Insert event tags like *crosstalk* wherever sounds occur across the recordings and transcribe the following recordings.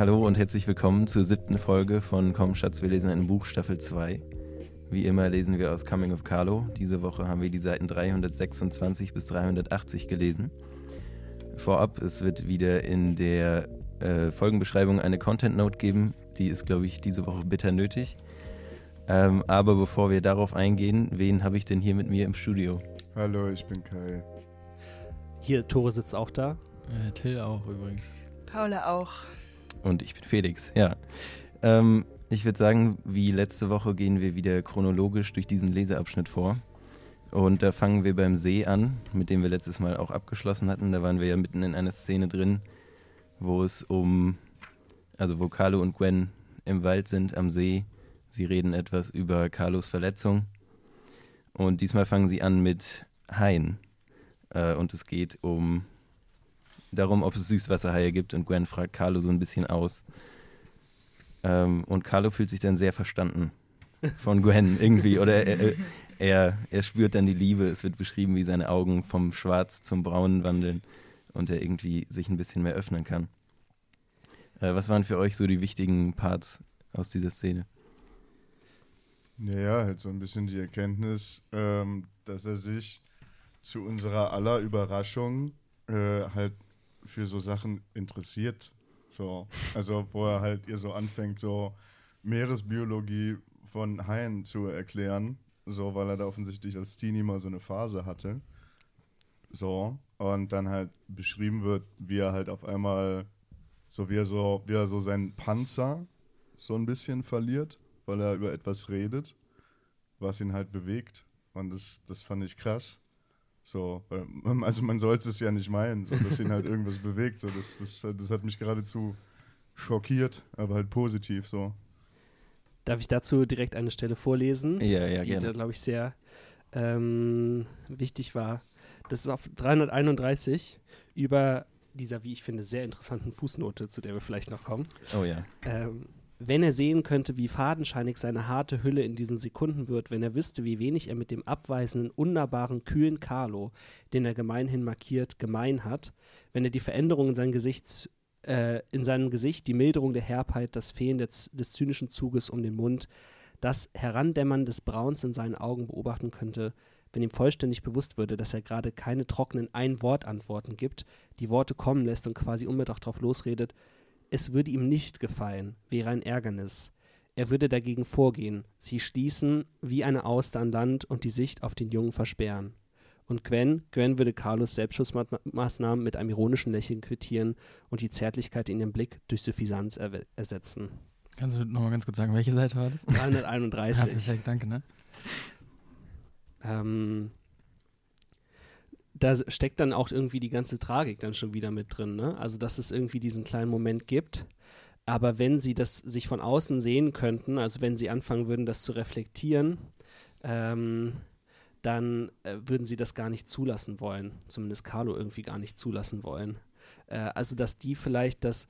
Hallo und herzlich willkommen zur siebten Folge von Komm Schatz, wir lesen ein Buch, Staffel 2. Wie immer lesen wir aus Coming of Carlo. Diese Woche haben wir die Seiten 326 bis 380 gelesen. Vorab, es wird wieder in der äh, Folgenbeschreibung eine Content Note geben. Die ist, glaube ich, diese Woche bitter nötig. Ähm, aber bevor wir darauf eingehen, wen habe ich denn hier mit mir im Studio? Hallo, ich bin Kai. Hier, Tore sitzt auch da. Äh, Till auch übrigens. Paula auch. Und ich bin Felix, ja. Ähm, ich würde sagen, wie letzte Woche gehen wir wieder chronologisch durch diesen Leseabschnitt vor. Und da fangen wir beim See an, mit dem wir letztes Mal auch abgeschlossen hatten. Da waren wir ja mitten in einer Szene drin, wo es um, also wo Carlo und Gwen im Wald sind, am See Sie reden etwas über Carlos Verletzung. Und diesmal fangen sie an mit Haien. Äh, und es geht um darum, ob es Süßwasserhaie gibt. Und Gwen fragt Carlo so ein bisschen aus. Ähm, und Carlo fühlt sich dann sehr verstanden von Gwen irgendwie. Oder er, er, er spürt dann die Liebe. Es wird beschrieben, wie seine Augen vom Schwarz zum Braun wandeln und er irgendwie sich ein bisschen mehr öffnen kann. Äh, was waren für euch so die wichtigen Parts aus dieser Szene? Naja, halt so ein bisschen die Erkenntnis, ähm, dass er sich zu unserer aller Überraschung äh, halt für so Sachen interessiert. So, also wo er halt ihr so anfängt, so Meeresbiologie von Haien zu erklären, so weil er da offensichtlich als Teenie mal so eine Phase hatte. So, und dann halt beschrieben wird, wie er halt auf einmal, so wie er so, wie er so seinen Panzer so ein bisschen verliert weil er über etwas redet, was ihn halt bewegt. Und das, das fand ich krass. So, also man sollte es ja nicht meinen, so, dass ihn halt irgendwas *laughs* bewegt. So, das, das, das hat mich geradezu schockiert, aber halt positiv so. Darf ich dazu direkt eine Stelle vorlesen? Ja, ja, die gerne. da, glaube ich, sehr ähm, wichtig war. Das ist auf 331 über dieser, wie ich finde, sehr interessanten Fußnote, zu der wir vielleicht noch kommen. Oh ja. Ähm, wenn er sehen könnte, wie fadenscheinig seine harte Hülle in diesen Sekunden wird, wenn er wüsste, wie wenig er mit dem abweisenden, unnahbaren, kühlen Carlo, den er gemeinhin markiert, gemein hat, wenn er die Veränderung in, sein Gesicht, äh, in seinem Gesicht, die Milderung der Herbheit, das Fehlen des, des zynischen Zuges um den Mund, das Herandämmern des Brauns in seinen Augen beobachten könnte, wenn ihm vollständig bewusst würde, dass er gerade keine trockenen Ein-Wort-Antworten gibt, die Worte kommen lässt und quasi unbedacht drauf losredet, es würde ihm nicht gefallen, wäre ein Ärgernis. Er würde dagegen vorgehen, sie schließen wie eine Auster an Land und die Sicht auf den Jungen versperren. Und Gwen, Gwen würde Carlos Selbstschutzmaßnahmen mit einem ironischen Lächeln quittieren und die Zärtlichkeit in ihrem Blick durch Suffisanz er ersetzen. Kannst du nochmal ganz kurz sagen, welche Seite war das? 331. *laughs* ja, perfekt, danke, ne? Ähm, da steckt dann auch irgendwie die ganze Tragik dann schon wieder mit drin. Ne? Also, dass es irgendwie diesen kleinen Moment gibt. Aber wenn sie das sich von außen sehen könnten, also wenn sie anfangen würden, das zu reflektieren, ähm, dann äh, würden sie das gar nicht zulassen wollen. Zumindest Carlo irgendwie gar nicht zulassen wollen. Äh, also, dass die vielleicht das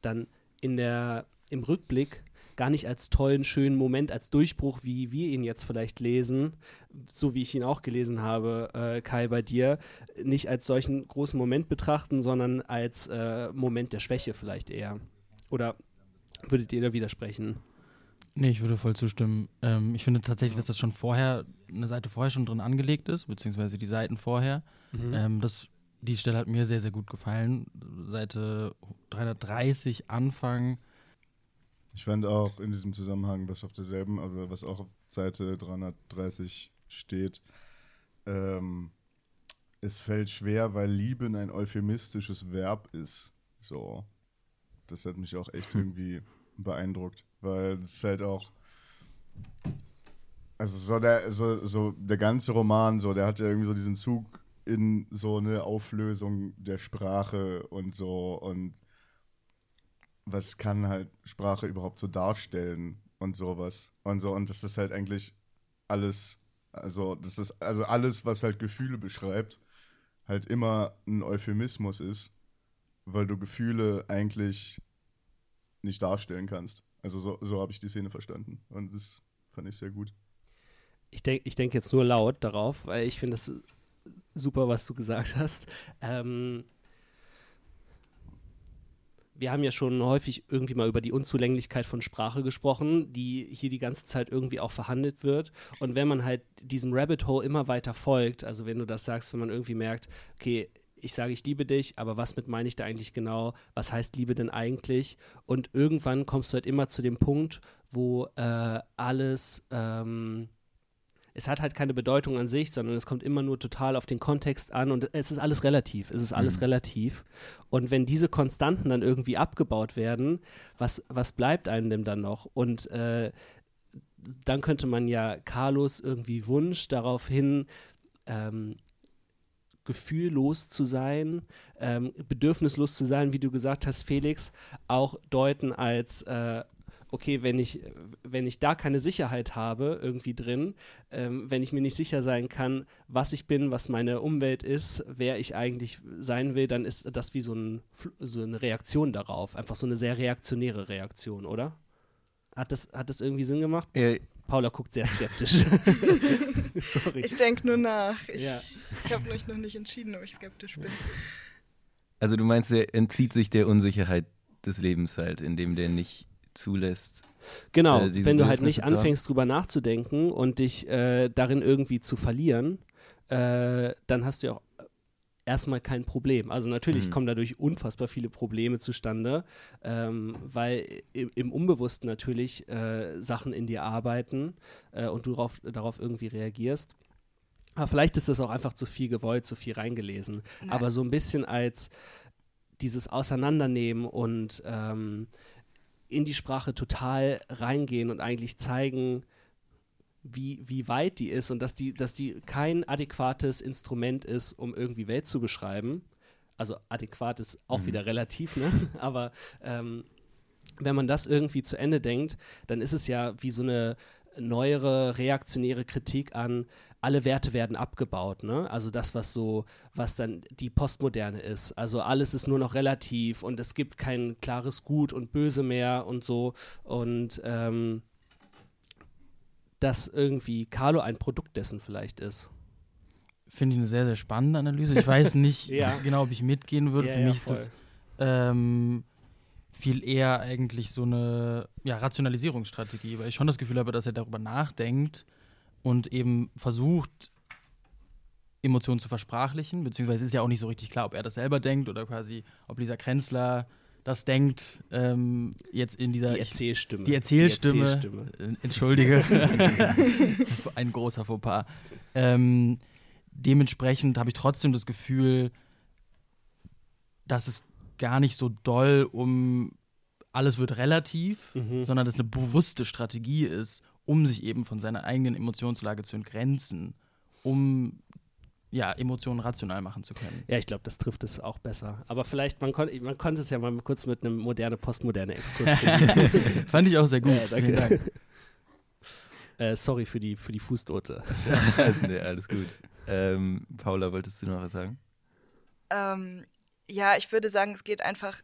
dann in der, im Rückblick gar nicht als tollen, schönen Moment, als Durchbruch, wie wir ihn jetzt vielleicht lesen, so wie ich ihn auch gelesen habe, äh, Kai, bei dir, nicht als solchen großen Moment betrachten, sondern als äh, Moment der Schwäche vielleicht eher. Oder würdet ihr da widersprechen? Nee, ich würde voll zustimmen. Ähm, ich finde tatsächlich, dass das schon vorher, eine Seite vorher schon drin angelegt ist, beziehungsweise die Seiten vorher. Mhm. Ähm, das, die Stelle hat mir sehr, sehr gut gefallen. Seite 330 Anfang ich fand auch in diesem Zusammenhang, was auf derselben, also was auch auf Seite 330 steht, ähm, es fällt schwer, weil Lieben ein euphemistisches Verb ist. So. Das hat mich auch echt hm. irgendwie beeindruckt, weil es halt auch. Also so der, so, so der ganze Roman, so, der hat ja irgendwie so diesen Zug in so eine Auflösung der Sprache und so und was kann halt Sprache überhaupt so darstellen und sowas und so. Und das ist halt eigentlich alles also das ist also alles was halt Gefühle beschreibt halt immer ein Euphemismus ist weil du Gefühle eigentlich nicht darstellen kannst. Also so, so habe ich die Szene verstanden und das fand ich sehr gut. Ich denke ich denk jetzt nur laut darauf weil ich finde es super was du gesagt hast. Ähm, wir haben ja schon häufig irgendwie mal über die Unzulänglichkeit von Sprache gesprochen, die hier die ganze Zeit irgendwie auch verhandelt wird. Und wenn man halt diesem Rabbit Hole immer weiter folgt, also wenn du das sagst, wenn man irgendwie merkt, okay, ich sage, ich liebe dich, aber was mit meine ich da eigentlich genau? Was heißt Liebe denn eigentlich? Und irgendwann kommst du halt immer zu dem Punkt, wo äh, alles ähm, es hat halt keine Bedeutung an sich, sondern es kommt immer nur total auf den Kontext an und es ist alles relativ. Es ist alles mhm. relativ. Und wenn diese Konstanten dann irgendwie abgebaut werden, was, was bleibt einem denn dann noch? Und äh, dann könnte man ja Carlos irgendwie Wunsch darauf hin, ähm, gefühllos zu sein, ähm, bedürfnislos zu sein, wie du gesagt hast, Felix, auch deuten als äh, okay, wenn ich, wenn ich da keine Sicherheit habe irgendwie drin, ähm, wenn ich mir nicht sicher sein kann, was ich bin, was meine Umwelt ist, wer ich eigentlich sein will, dann ist das wie so, ein, so eine Reaktion darauf. Einfach so eine sehr reaktionäre Reaktion, oder? Hat das, hat das irgendwie Sinn gemacht? Äh, Paula guckt sehr skeptisch. *laughs* Sorry. Ich denke nur nach. Ich, ja. *laughs* ich habe mich noch nicht entschieden, ob ich skeptisch bin. Also du meinst, er entzieht sich der Unsicherheit des Lebens halt, indem der nicht zulässt. Genau, äh, wenn du halt nicht anfängst drüber nachzudenken und dich äh, darin irgendwie zu verlieren, äh, dann hast du ja auch erstmal kein Problem. Also natürlich mhm. kommen dadurch unfassbar viele Probleme zustande, ähm, weil im, im, Unbewussten natürlich äh, Sachen in dir arbeiten äh, und du darauf, darauf irgendwie reagierst. Aber vielleicht ist das auch einfach zu viel gewollt, zu viel reingelesen. Nein. Aber so ein bisschen als dieses Auseinandernehmen und ähm, in die Sprache total reingehen und eigentlich zeigen, wie, wie weit die ist und dass die, dass die kein adäquates Instrument ist, um irgendwie Welt zu beschreiben. Also adäquat ist auch mhm. wieder relativ, ne? *laughs* aber ähm, wenn man das irgendwie zu Ende denkt, dann ist es ja wie so eine neuere reaktionäre Kritik an, alle Werte werden abgebaut, ne? Also das, was so, was dann die Postmoderne ist. Also alles ist nur noch relativ und es gibt kein klares Gut und Böse mehr und so. Und ähm, dass irgendwie Carlo ein Produkt dessen vielleicht ist. Finde ich eine sehr, sehr spannende Analyse. Ich weiß nicht *laughs* ja. genau, ob ich mitgehen würde. Ja, Für mich ist es ähm, viel eher eigentlich so eine ja, Rationalisierungsstrategie, weil ich schon das Gefühl habe, dass er darüber nachdenkt und eben versucht, Emotionen zu versprachlichen, beziehungsweise ist ja auch nicht so richtig klar, ob er das selber denkt oder quasi, ob Lisa Krenzler das denkt, ähm, jetzt in dieser. Die Erzählstimme. Die Erzählstimme. Die Erzählstimme. Äh, entschuldige. *laughs* Ein großer Fauxpas. Ähm, dementsprechend habe ich trotzdem das Gefühl, dass es gar nicht so doll um alles wird relativ, mhm. sondern dass es eine bewusste Strategie ist, um sich eben von seiner eigenen Emotionslage zu entgrenzen, um ja, Emotionen rational machen zu können. Ja, ich glaube, das trifft es auch besser. Aber vielleicht, man, kon man konnte es ja mal kurz mit einem moderne, postmoderne Exkurs *laughs* Fand ich auch sehr gut. Ja, danke. Dank. *laughs* äh, sorry für die, für die Fußnote. *laughs* nee, alles gut. Ähm, Paula, wolltest du noch was sagen? Ähm, ja, ich würde sagen, es geht einfach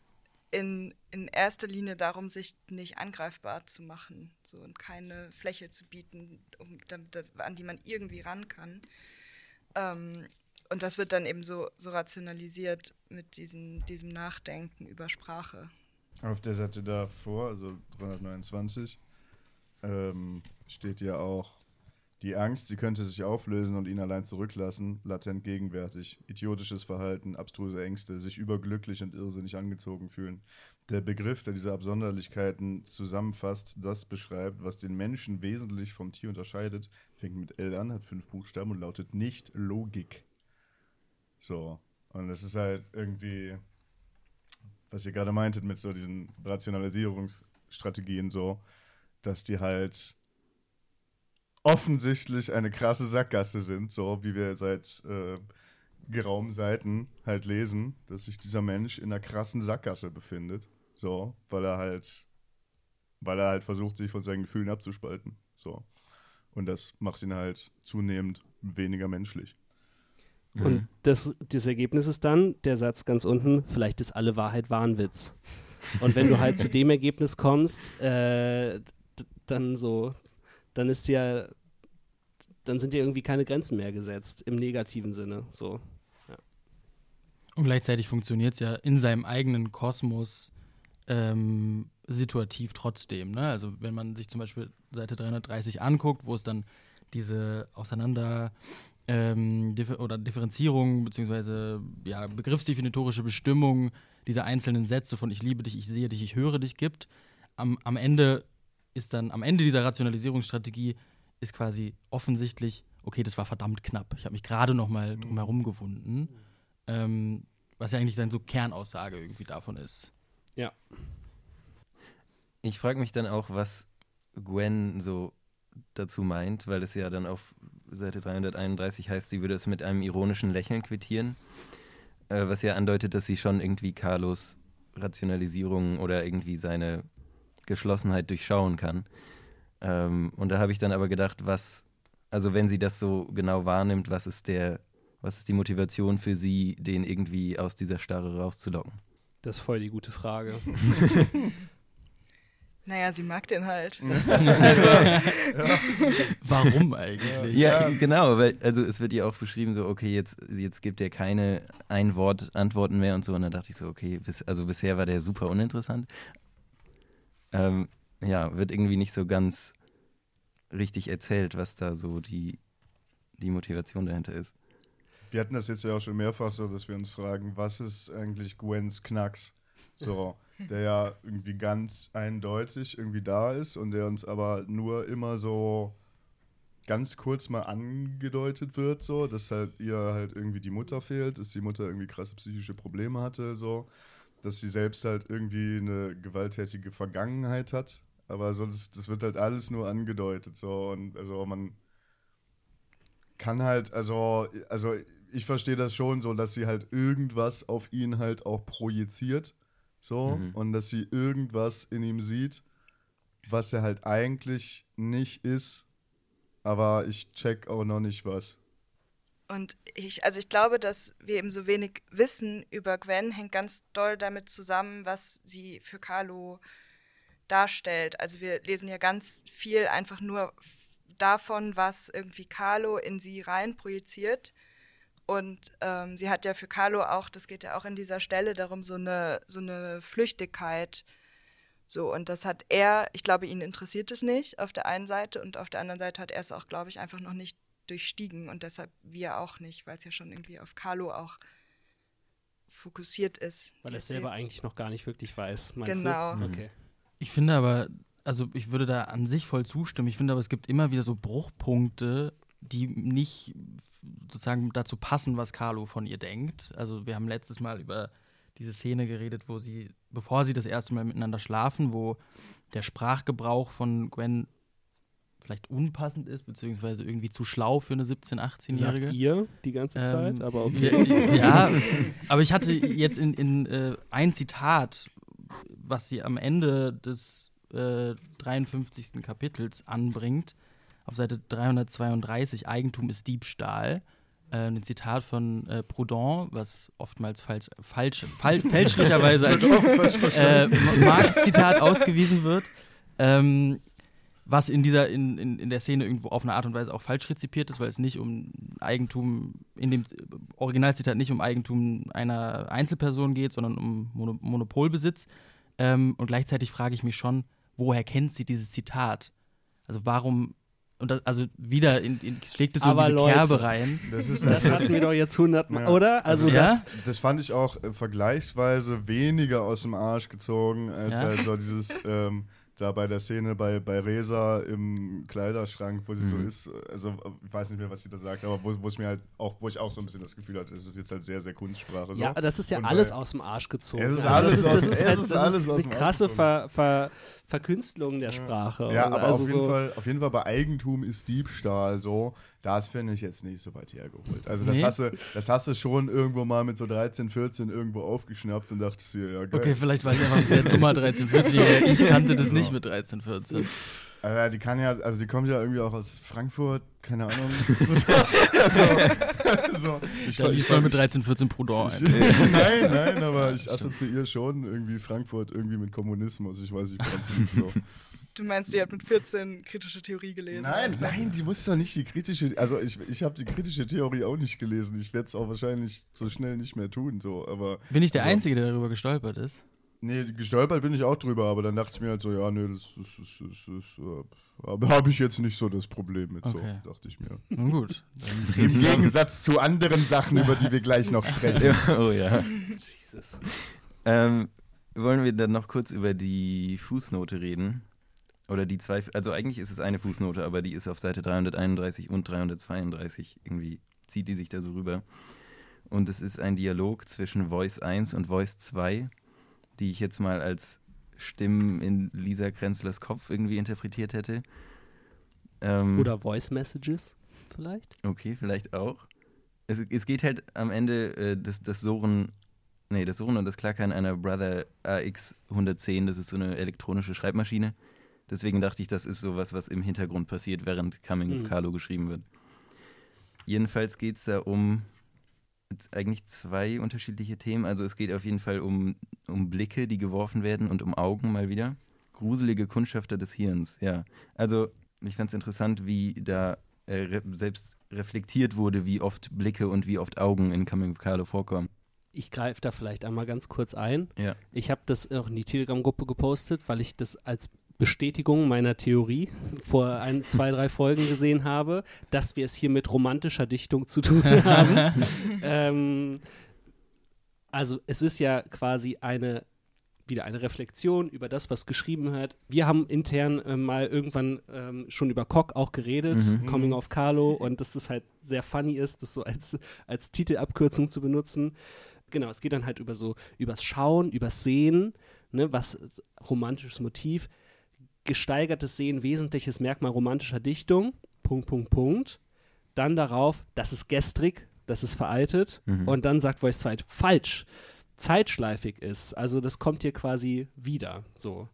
in, in erster Linie darum, sich nicht angreifbar zu machen so, und keine Fläche zu bieten, um, damit, an die man irgendwie ran kann. Ähm, und das wird dann eben so, so rationalisiert mit diesem, diesem Nachdenken über Sprache. Auf der Seite davor, also 329, ähm, steht ja auch die Angst, sie könnte sich auflösen und ihn allein zurücklassen, latent gegenwärtig. Idiotisches Verhalten, abstruse Ängste, sich überglücklich und irrsinnig angezogen fühlen. Der Begriff, der diese Absonderlichkeiten zusammenfasst, das beschreibt, was den Menschen wesentlich vom Tier unterscheidet, fängt mit L an, hat fünf Buchstaben und lautet nicht Logik. So. Und das ist halt irgendwie, was ihr gerade meintet mit so diesen Rationalisierungsstrategien so, dass die halt offensichtlich eine krasse Sackgasse sind, so wie wir seit äh, geraumen Seiten halt lesen, dass sich dieser Mensch in einer krassen Sackgasse befindet, so, weil er halt, weil er halt versucht, sich von seinen Gefühlen abzuspalten, so. Und das macht ihn halt zunehmend weniger menschlich. Und mhm. das, das Ergebnis ist dann, der Satz ganz unten, vielleicht ist alle Wahrheit Wahnwitz. Und wenn du halt zu *laughs* dem Ergebnis kommst, äh, dann so, dann ist dir, dann sind dir irgendwie keine Grenzen mehr gesetzt, im negativen Sinne. So. Ja. Und gleichzeitig funktioniert es ja in seinem eigenen Kosmos ähm, situativ trotzdem. Ne? Also wenn man sich zum Beispiel Seite 330 anguckt, wo es dann diese Auseinander ähm, oder Differenzierung beziehungsweise ja, begriffsdefinitorische Bestimmung dieser einzelnen Sätze von ich liebe dich, ich sehe dich, ich höre dich gibt. Am, am Ende ist dann, am Ende dieser Rationalisierungsstrategie ist quasi offensichtlich, okay, das war verdammt knapp. Ich habe mich gerade noch mal drum herum gewunden. Ähm, was ja eigentlich dann so Kernaussage irgendwie davon ist. Ja. Ich frage mich dann auch, was Gwen so dazu meint, weil es ja dann auf Seite 331 heißt, sie würde es mit einem ironischen Lächeln quittieren, äh, was ja andeutet, dass sie schon irgendwie Carlos Rationalisierung oder irgendwie seine Geschlossenheit durchschauen kann. Ähm, und da habe ich dann aber gedacht, was, also wenn sie das so genau wahrnimmt, was ist der, was ist die Motivation für sie, den irgendwie aus dieser Starre rauszulocken? Das ist voll die gute Frage. *laughs* Naja, sie mag den halt. *laughs* Warum eigentlich? Ja, genau, weil also es wird ja auch beschrieben so, okay, jetzt, jetzt gibt er keine Ein-Wort-Antworten mehr und so. Und dann dachte ich so, okay, bis, also bisher war der super uninteressant. Ähm, ja, wird irgendwie nicht so ganz richtig erzählt, was da so die, die Motivation dahinter ist. Wir hatten das jetzt ja auch schon mehrfach so, dass wir uns fragen, was ist eigentlich Gwens Knacks? So, *laughs* der ja irgendwie ganz eindeutig irgendwie da ist und der uns aber nur immer so ganz kurz mal angedeutet wird, so, dass halt ihr halt irgendwie die Mutter fehlt, dass die Mutter irgendwie krasse psychische Probleme hatte, so, dass sie selbst halt irgendwie eine gewalttätige Vergangenheit hat, aber so, das, das wird halt alles nur angedeutet, so, und also man kann halt, also, also ich verstehe das schon so, dass sie halt irgendwas auf ihn halt auch projiziert, so, Mhm. und dass sie irgendwas in ihm sieht, was er halt eigentlich nicht ist, aber ich check auch noch nicht was. Und ich, also ich glaube, dass wir eben so wenig wissen über Gwen, hängt ganz doll damit zusammen, was sie für Carlo darstellt. Also wir lesen ja ganz viel einfach nur davon, was irgendwie Carlo in sie rein projiziert. Und ähm, sie hat ja für Carlo auch, das geht ja auch in dieser Stelle darum, so eine, so eine Flüchtigkeit. So, und das hat er, ich glaube, ihn interessiert es nicht auf der einen Seite und auf der anderen Seite hat er es auch, glaube ich, einfach noch nicht durchstiegen und deshalb wir auch nicht, weil es ja schon irgendwie auf Carlo auch fokussiert ist. Weil er es selber eigentlich noch gar nicht wirklich weiß. Meinst Genau. Du? Okay. Ich finde aber, also ich würde da an sich voll zustimmen. Ich finde aber, es gibt immer wieder so Bruchpunkte, die nicht sozusagen dazu passen, was Carlo von ihr denkt. Also wir haben letztes Mal über diese Szene geredet, wo sie, bevor sie das erste Mal miteinander schlafen, wo der Sprachgebrauch von Gwen vielleicht unpassend ist, beziehungsweise irgendwie zu schlau für eine 17-, Sagt 18-Jährige. ihr die ganze Ähm, Zeit, aber okay. Ja, ja, aber ich hatte jetzt in, in äh, ein Zitat, was sie am Ende des äh, 53. Kapitels anbringt, auf Seite 332, Eigentum ist Diebstahl. Äh, ein Zitat von äh, Proudhon, was oftmals falsch, falsch, fal fälschlicherweise *laughs* als äh, Marx-Zitat ausgewiesen wird. Ähm, was in dieser, in, in, in der Szene irgendwo auf eine Art und Weise auch falsch rezipiert ist, weil es nicht um Eigentum, in dem Originalzitat nicht um Eigentum einer Einzelperson geht, sondern um Mono Monopolbesitz. Ähm, und gleichzeitig frage ich mich schon, woher kennt sie dieses Zitat? Also warum, und das, also wieder in, in, schlägt es so in Aber diese Leute, Kerbe rein. Das ist Das hatten wir doch jetzt hundertmal, Ja. oder? Also Ja? das, Das fand ich auch äh, vergleichsweise weniger aus dem Arsch gezogen, als Ja? halt so dieses, ähm, da bei der Szene bei, bei Resa im Kleiderschrank, wo sie so Mhm. ist, also ich weiß nicht mehr, was sie da sagt, aber wo, wo es mir halt auch, wo ich auch so ein bisschen das Gefühl hatte, es ist jetzt halt sehr, sehr Kunstsprache. So. ja, das ist ja Und alles aus dem Arsch gezogen. Es ist Also alles das ist, aus- das ist, es halt, ist das alles ist aus eine dem Arsch krasse. Ver, Ver, Verkünstelung der Sprache. Ja, Und aber also auf, jeden so, Fall, auf jeden Fall bei Eigentum ist Diebstahl so, das finde ich jetzt nicht so weit hergeholt. Also das, Nee. hast du, das hast du schon irgendwo mal mit so 13, 14 irgendwo aufgeschnappt und dachtest dir, ja geil. Okay, vielleicht war ich einfach ein sehr dummer 13-, 14-Jähriger. *laughs* Ich kannte das nicht mit 13, 14. Aber die kann ja, also die kommt ja irgendwie auch aus Frankfurt, keine Ahnung. *laughs* so, *laughs* so, ich, Da man mit 13, 14 Proudhon ein. Nein, nein, aber ich assoziiere schon irgendwie Frankfurt irgendwie mit Kommunismus. Ich weiß nicht, liegt. So. Du meinst, die hat mit 14 kritische Theorie gelesen? Nein, einfach? nein, die muss doch nicht die kritische, also ich, ich habe die kritische Theorie auch nicht gelesen. Ich werde es auch wahrscheinlich so schnell nicht mehr tun, so, aber Bin ich der So. Einzige, der darüber gestolpert ist? Nee, gestolpert bin ich auch drüber, aber dann dachte ich mir halt so, ja, nee, das, das, das, das, das äh, habe ich jetzt nicht so das Problem mit, Okay. so, dachte ich mir. Nun gut. Im Gegensatz zu anderen Sachen, über die wir gleich noch sprechen. *laughs* oh ja. Jesus. Ähm, wollen wir dann noch kurz über die Fußnote reden? Oder die zwei, also eigentlich ist es eine Fußnote, aber die ist auf Seite 331 und 332. Irgendwie zieht die sich da so rüber. Und es ist ein Dialog zwischen Voice 1 und Voice 2, die ich jetzt mal als Stimmen in Lisa Krenzlers Kopf irgendwie interpretiert hätte. Ähm, Oder Voice Messages vielleicht? Okay, vielleicht auch. Es, es geht halt am Ende äh, das, das Soren, nee, das Soren und das Klackern einer Brother AX 110, das ist so eine elektronische Schreibmaschine. Deswegen dachte ich, das ist sowas, was im Hintergrund passiert, während Coming Mhm. of Carlo geschrieben wird. Jedenfalls geht es da um eigentlich zwei unterschiedliche Themen. Also es geht auf jeden Fall um, um Blicke, die geworfen werden und um Augen mal wieder. Gruselige Kundschafter des Hirns, ja. Also ich fand es interessant, wie da äh, re selbst reflektiert wurde, wie oft Blicke und wie oft Augen in Coming of Carlo vorkommen. Ich greife da vielleicht einmal ganz kurz ein. Ja. Ich habe das auch in die Telegram-Gruppe gepostet, weil ich das als Bestätigung meiner Theorie vor ein, zwei, drei Folgen gesehen habe, dass wir es hier mit romantischer Dichtung zu tun *laughs* haben. ähm, also es ist ja quasi eine wieder eine Reflexion über das, was geschrieben wird. Wir haben intern äh, mal irgendwann ähm, schon über Cock auch geredet, Mhm. Coming of Carlo, und dass das halt sehr funny ist, das so als, als Titelabkürzung zu benutzen. Genau, es geht dann halt über so, übers Schauen, übers Sehen, ne, was romantisches Motiv, gesteigertes Sehen, wesentliches Merkmal romantischer Dichtung, Punkt, Punkt, Punkt. Dann darauf, das ist gestrig, das ist veraltet. Mhm. Und dann sagt Voice 2, falsch, zeitschleifig ist. Also das kommt hier quasi wieder. So.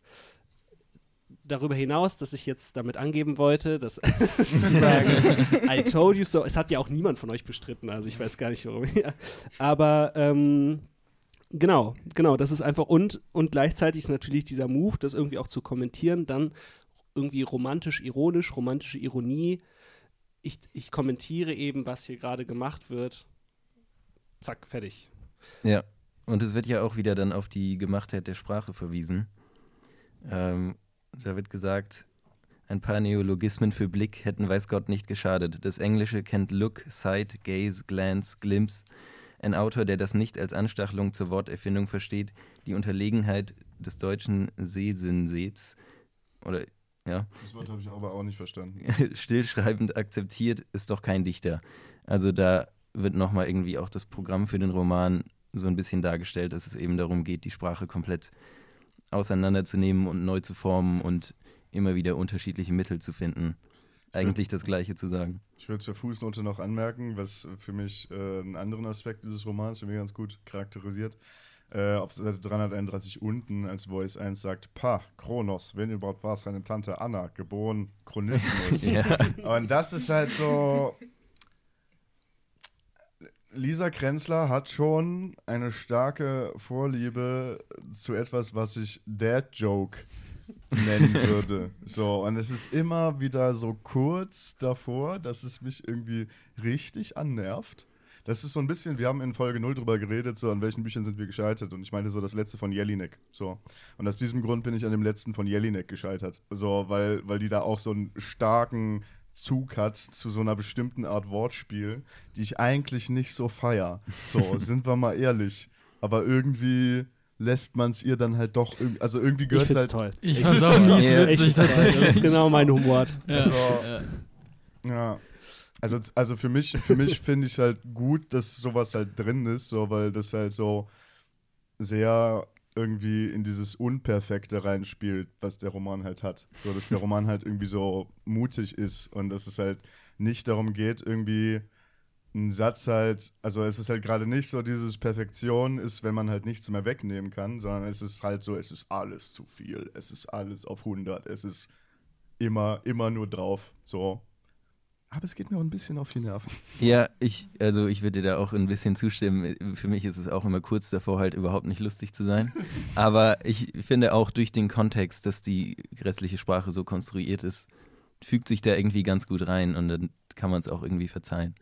Darüber hinaus, dass ich jetzt damit angeben wollte, dass *laughs* zu sagen, I told you so, es hat ja auch niemand von euch bestritten, also ich weiß gar nicht, warum. Aber ähm, genau, genau, das ist einfach und, und gleichzeitig ist natürlich dieser Move, das irgendwie auch zu kommentieren, dann irgendwie romantisch, ironisch, romantische Ironie. Ich, ich kommentiere eben, was hier gerade gemacht wird. Zack, fertig. Ja, und es wird ja auch wieder dann auf die Gemachtheit der Sprache verwiesen. Ähm, da wird gesagt, ein paar Neologismen für Blick hätten weiß Gott nicht geschadet. Das Englische kennt Look, Sight, Gaze, Glance, Glimpse. Ein Autor, der das nicht als Anstachelung zur Worterfindung versteht, die Unterlegenheit des deutschen Sehsynsets oder ja, Das Wort habe ich aber auch nicht verstanden. *laughs* stillschreibend akzeptiert, ist doch kein Dichter. Also da wird nochmal irgendwie auch das Programm für den Roman so ein bisschen dargestellt, dass es eben darum geht, die Sprache komplett auseinanderzunehmen und neu zu formen und immer wieder unterschiedliche Mittel zu finden. Eigentlich das Gleiche zu sagen. Ich will zur Fußnote noch anmerken, was für mich äh, einen anderen Aspekt dieses Romans für mich ganz gut charakterisiert. Äh, auf Seite 331 unten als Voice 1 sagt, Pa, Kronos, wenn überhaupt war es seine Tante Anna, geboren Chronismus. *laughs* Ja. Und das ist halt so. Lisa Krenzler hat schon eine starke Vorliebe zu etwas, was ich Dad Joke nennen würde. So, und es ist immer wieder so kurz davor, dass es mich irgendwie richtig annervt. Das ist so ein bisschen, wir haben in Folge 0 drüber geredet, so an welchen Büchern sind wir gescheitert. Und ich meinte so das letzte von Jelinek. So. Und aus diesem Grund bin ich an dem letzten von Jelinek gescheitert. So, weil, weil die da auch so einen starken Zug hat zu so einer bestimmten Art Wortspiel, die ich eigentlich nicht so feier. So, *laughs* sind wir mal ehrlich. Aber irgendwie lässt man es ihr dann halt doch, irg- also irgendwie Ich gehört finde es es halt. toll. Ich Ich fand's find's auch mies Ja, witzig tatsächlich. Das ist genau mein Humor. Also, Ja. Ja. Also, also für mich, für mich finde ich es halt gut, dass sowas halt drin ist, so, weil das halt so sehr irgendwie in dieses Unperfekte reinspielt, was der Roman halt hat. So, dass der Roman halt irgendwie so mutig ist und dass es halt nicht darum geht, irgendwie einen Satz halt, also es ist halt gerade nicht so dieses Perfektion ist, wenn man halt nichts mehr wegnehmen kann, sondern es ist halt so, es ist alles zu viel, es ist alles auf 100, es ist immer, immer nur drauf, so. Aber es geht mir auch ein bisschen auf die Nerven. Ja, ich, also ich würde dir da auch ein bisschen zustimmen. Für mich ist es auch immer kurz davor, halt überhaupt nicht lustig zu sein. *laughs* Aber ich finde auch durch den Kontext, dass die restliche Sprache so konstruiert ist, fügt sich da irgendwie ganz gut rein und dann kann man es auch irgendwie verzeihen.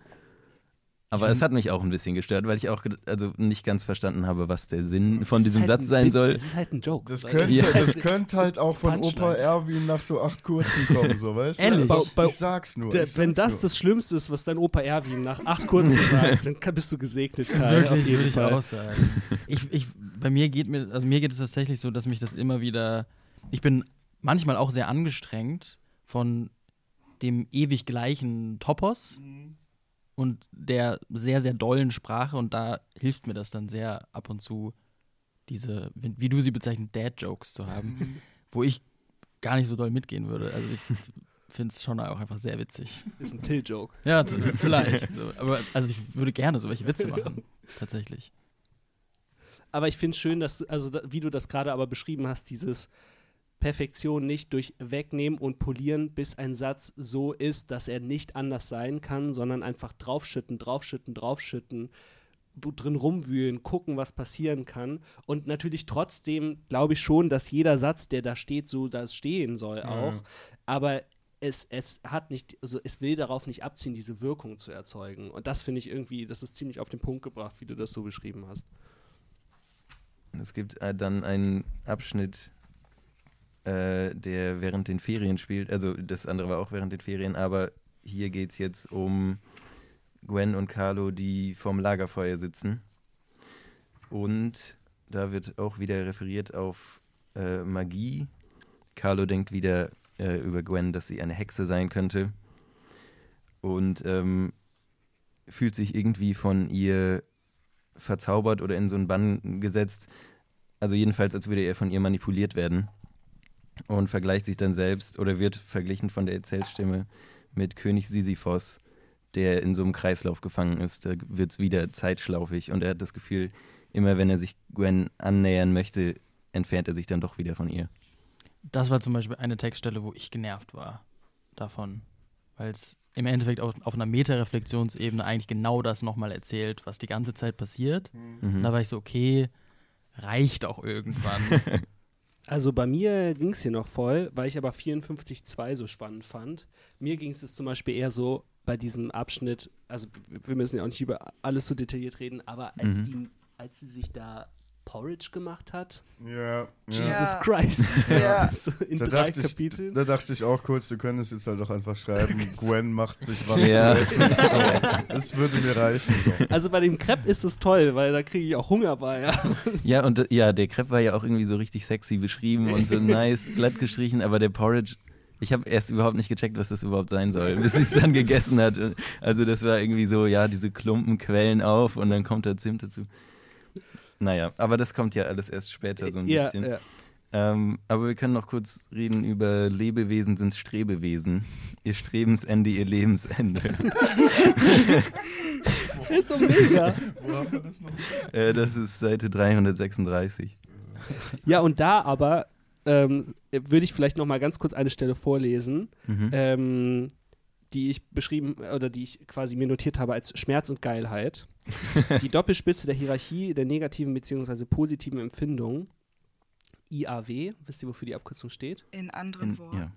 Aber es hat mich auch ein bisschen gestört, weil ich auch also nicht ganz verstanden habe, was der Sinn von diesem halt Satz ein sein Witz, soll. Es ist halt ein Joke. Das könnte, ist das halt- könnte halt auch von Opa. Erwin nach so acht kurzen kommen, so, weißt du? Ehrlich? Bei, Bei- ich sag's nur. Der, ich wenn sag's das nur. das Schlimmste ist, was dein Opa Erwin nach acht kurzen sagt, *laughs* dann kann, bist du gesegnet, Kai. auf Wirklich, würde ich auch sagen. Ich, ich, bei mir geht mir, also mir geht es tatsächlich so, dass mich das immer wieder. Ich bin manchmal auch sehr angestrengt von dem ewig gleichen Topos und der sehr, sehr dollen Sprache und da hilft mir das dann sehr ab und zu, diese, wie du sie bezeichnest, Dad-Jokes zu haben, wo ich gar nicht so doll mitgehen würde. Also ich *laughs* finde es schon auch einfach sehr witzig. Ist ein Till-Joke. Ja, vielleicht. Aber also ich würde gerne so welche Witze machen, tatsächlich. Aber ich finde es schön, dass du, also wie du das gerade aber beschrieben hast, dieses Perfektion nicht durch Wegnehmen und Polieren, bis ein Satz so ist, dass er nicht anders sein kann, sondern einfach draufschütten, draufschütten, draufschütten, wo drin rumwühlen, gucken, was passieren kann. Und natürlich trotzdem glaube ich schon, dass jeder Satz, der da steht, so das stehen soll auch. Aber es, es hat nicht, also es will darauf nicht abziehen, diese Wirkung zu erzeugen. Und das finde ich irgendwie, das ist ziemlich auf den Punkt gebracht, wie du das so beschrieben hast. Es gibt äh, dann einen Abschnitt, äh, der während den Ferien spielt. Also das andere war auch während den Ferien, aber hier geht es jetzt um Gwen und Carlo, die vorm Lagerfeuer sitzen. Und da wird auch wieder referiert auf äh, Magie. Carlo denkt wieder äh, über Gwen, dass sie eine Hexe sein könnte. Und ähm, fühlt sich irgendwie von ihr verzaubert oder in so einen Bann gesetzt. Also jedenfalls, als würde er von ihr manipuliert werden. Und vergleicht sich dann selbst oder wird verglichen von der Erzählstimme mit König Sisyphos, der in so einem Kreislauf gefangen ist. Da wird es wieder zeitschlaufig und er hat das Gefühl, immer wenn er sich Gwen annähern möchte, entfernt er sich dann doch wieder von ihr. Das war zum Beispiel eine Textstelle, wo ich genervt war davon. Weil es im Endeffekt auf, auf einer Metareflexionsebene eigentlich genau das nochmal erzählt, was die ganze Zeit passiert. Und Mhm. da war ich so, okay, reicht auch irgendwann. *laughs* Also bei mir ging es hier noch voll, weil ich aber 54.2 so spannend fand. Mir ging es zum Beispiel eher so bei diesem Abschnitt, also wir müssen ja auch nicht über alles so detailliert reden, aber als, Mhm. die, als sie sich da Porridge gemacht hat, Ja. Jesus Ja. Christ, Ja. *laughs* so in Da drei dachte, ich, Kapiteln. da dachte ich auch kurz, du könntest jetzt halt doch einfach schreiben, *laughs* Gwen macht sich was Ja. zu essen. So, das würde mir reichen. So. Also bei dem Crepe ist es toll, weil da kriege ich auch Hunger bei. Ja. Ja, und ja, der Crepe war ja auch irgendwie so richtig sexy beschrieben und so nice, glatt gestrichen, aber der Porridge, ich habe erst überhaupt nicht gecheckt, was das überhaupt sein soll, bis sie es dann gegessen hat. Also das war irgendwie so, ja, diese Klumpen quellen auf und dann kommt da Zimt dazu. Naja, aber das kommt ja alles erst später so ein ja, bisschen. ja. Ähm, aber wir können noch kurz reden über Lebewesen sind Strebewesen. *laughs* Ihr Strebensende, ihr Lebensende. *laughs* Ist doch mega. Wo haben wir das noch? äh, das ist Seite 336. Ja, und da aber ähm, würde ich vielleicht noch mal ganz kurz eine Stelle vorlesen, Mhm. ähm, die ich beschrieben oder die ich quasi mir notiert habe als Schmerz und Geilheit. *laughs* die Doppelspitze der Hierarchie der negativen bzw. positiven Empfindungen. IAW, wisst ihr, wofür die Abkürzung steht? In anderen In- Worten. ja.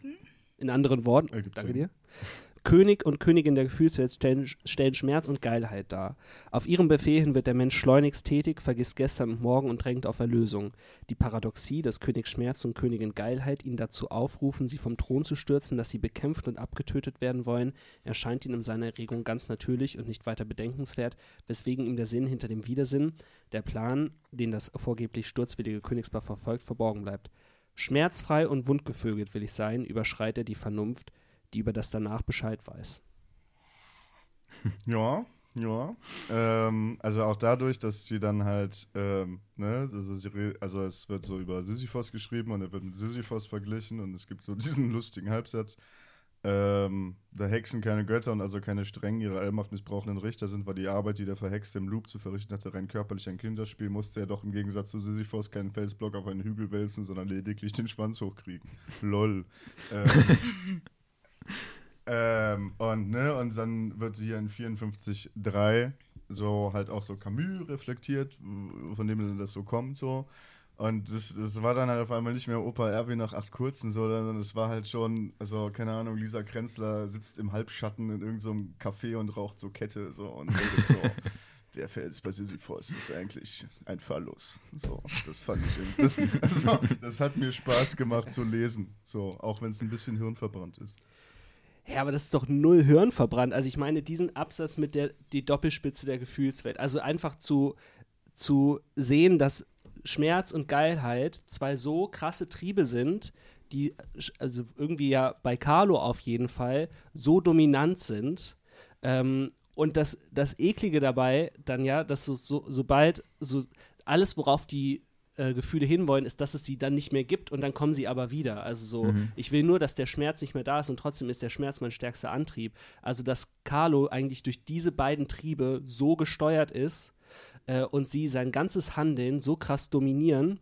In anderen Worten, danke dir. König und Königin der Gefühlswelt stellen, stellen Schmerz und Geilheit dar. Auf ihrem Befehl hin wird der Mensch schleunigst tätig, vergisst gestern und morgen und drängt auf Erlösung. Die Paradoxie, dass König Schmerz und Königin Geilheit ihn dazu aufrufen, sie vom Thron zu stürzen, dass sie bekämpft und abgetötet werden wollen, erscheint ihm in seiner Erregung ganz natürlich und nicht weiter bedenkenswert, weswegen ihm der Sinn hinter dem Widersinn, der Plan, den das vorgeblich sturzwillige Königspaar verfolgt, verborgen bleibt. Schmerzfrei und wundgevögelt will ich sein, überschreit er die Vernunft, die über das danach Bescheid weiß. *laughs* Ja, ja. Ähm, also auch dadurch, dass sie dann halt, ähm, ne, also, sie, also es wird so über Sisyphos geschrieben und er wird mit Sisyphos verglichen und es gibt so *laughs* diesen lustigen Halbsatz. Ähm, da Hexen keine Götter und also keine streng ihre Allmacht missbrauchenden Richter sind, war die Arbeit, die der Verhexte im Loop zu verrichten hatte, rein körperlich ein Kinderspiel, musste er doch im Gegensatz zu Sisyphos keinen Felsblock auf einen Hügel wälzen, sondern lediglich den Schwanz hochkriegen. Lol. Ähm, *laughs* ähm, und, ne, und dann wird hier in 54.3 so halt auch so Camus reflektiert, von dem das so kommt, so. Und das, das war dann halt auf einmal nicht mehr Opa Erwin nach acht kurzen, sondern es war halt schon, also keine Ahnung, Lisa Krenzler sitzt im Halbschatten in irgendeinem so Café und raucht so Kette so und redet so. *laughs* Der Fels bei Sisyphos ist eigentlich ein Phallus. So, das fand ich. Das, *laughs* also, das hat mir Spaß gemacht zu lesen. So, auch wenn es ein bisschen hirnverbrannt ist. Ja, aber das ist doch null Hirn verbrannt. Also ich meine diesen Absatz mit der die Doppelspitze der Gefühlswelt. Also einfach zu, zu sehen, dass Schmerz und Geilheit zwei so krasse Triebe sind, die also irgendwie ja bei Carlo auf jeden Fall so dominant sind. Ähm, und das, das Eklige dabei dann ja, dass so, so, sobald so alles, worauf die äh, Gefühle hinwollen, ist, dass es sie dann nicht mehr gibt und dann kommen sie aber wieder. Also so, mhm. ich will nur, dass der Schmerz nicht mehr da ist und trotzdem ist der Schmerz mein stärkster Antrieb. Also dass Carlo eigentlich durch diese beiden Triebe so gesteuert ist äh, und sie sein ganzes Handeln so krass dominieren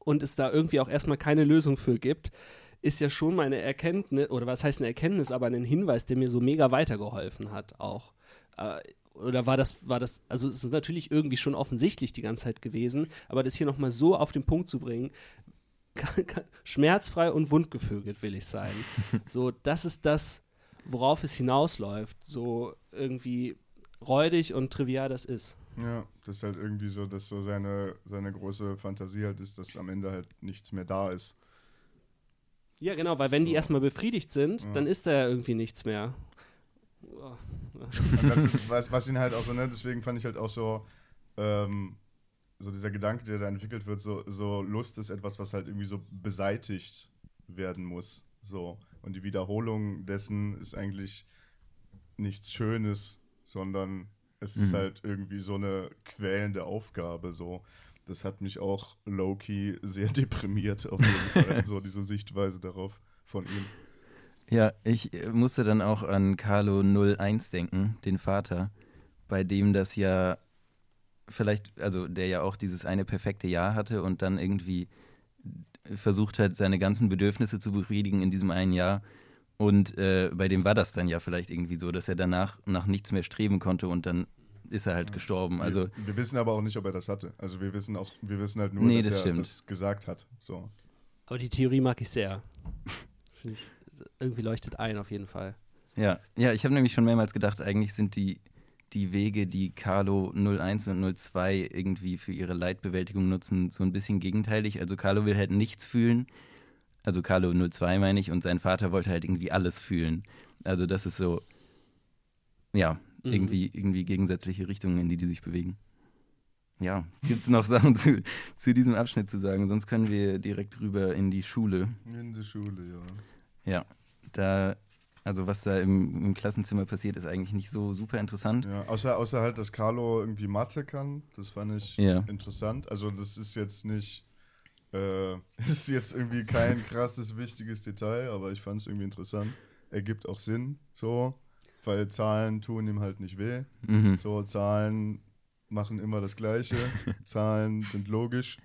und es da irgendwie auch erstmal keine Lösung für gibt, ist ja schon meine Erkenntnis, oder was heißt eine Erkenntnis, aber ein Hinweis, der mir so mega weitergeholfen hat auch. Äh, oder war das, war das, also es ist natürlich irgendwie schon offensichtlich die ganze Zeit gewesen, aber das hier nochmal so auf den Punkt zu bringen, *laughs* schmerzfrei und wundgevögelt will ich sein. *laughs* so, das ist das, worauf es hinausläuft. So irgendwie räudig und trivial das ist. Ja, das ist halt irgendwie so, dass so seine, seine große Fantasie halt ist, dass am Ende halt nichts mehr da ist. Ja, genau, weil wenn so. die erstmal befriedigt sind, ja. dann ist da ja irgendwie nichts mehr. Oh. Das, *laughs* was, was ihn halt auch so, ne, deswegen fand ich halt auch so, ähm, so dieser Gedanke, der da entwickelt wird, so, so Lust ist etwas, was halt irgendwie so beseitigt werden muss. So. Und die Wiederholung dessen ist eigentlich nichts Schönes, sondern es mhm. ist halt irgendwie so eine quälende Aufgabe. So. Das hat mich auch low-key sehr *laughs* deprimiert, auf jeden Fall, so diese Sichtweise darauf von ihm. Ja, ich äh, musste dann auch an Carlo 01 denken, den Vater, bei dem das ja vielleicht, also der ja auch dieses eine perfekte Jahr hatte und dann irgendwie versucht hat, seine ganzen Bedürfnisse zu befriedigen in diesem einen Jahr. Und äh, bei dem war das dann ja vielleicht irgendwie so, dass er danach nach nichts mehr streben konnte und dann ist er halt ja. gestorben. Also wir, wir, wissen aber auch nicht, ob er das hatte. Also wir wissen auch, wir wissen halt nur, nee, dass das er stimmt. das gesagt hat. So. Aber die Theorie mag ich sehr. *laughs* Finde ich irgendwie leuchtet ein, auf jeden Fall. Ja, ja ich habe nämlich schon mehrmals gedacht, eigentlich sind die, die Wege, die Carlo 01 und 02 irgendwie für ihre Leitbewältigung nutzen, so ein bisschen gegenteilig. Also Carlo will halt nichts fühlen. Also Carlo 02 meine ich, und sein Vater wollte halt irgendwie alles fühlen. Also das ist so, ja, mhm. irgendwie, irgendwie gegensätzliche Richtungen, in die die sich bewegen. Ja, gibt es noch *laughs* Sachen zu, zu diesem Abschnitt zu sagen? Sonst können wir direkt rüber in die Schule. In die Schule, ja. Ja, da, also was da im, im, Klassenzimmer passiert, ist eigentlich nicht so super interessant. Ja, außer, außer halt, dass Carlo irgendwie Mathe kann. Das fand ich ja. interessant. Also das ist jetzt nicht, äh, *laughs* ist jetzt irgendwie kein krasses, wichtiges Detail, aber ich fand es irgendwie interessant. Ergibt auch Sinn, so, weil Zahlen tun ihm halt nicht weh. Mhm. So, Zahlen machen immer das Gleiche. *laughs* Zahlen sind logisch.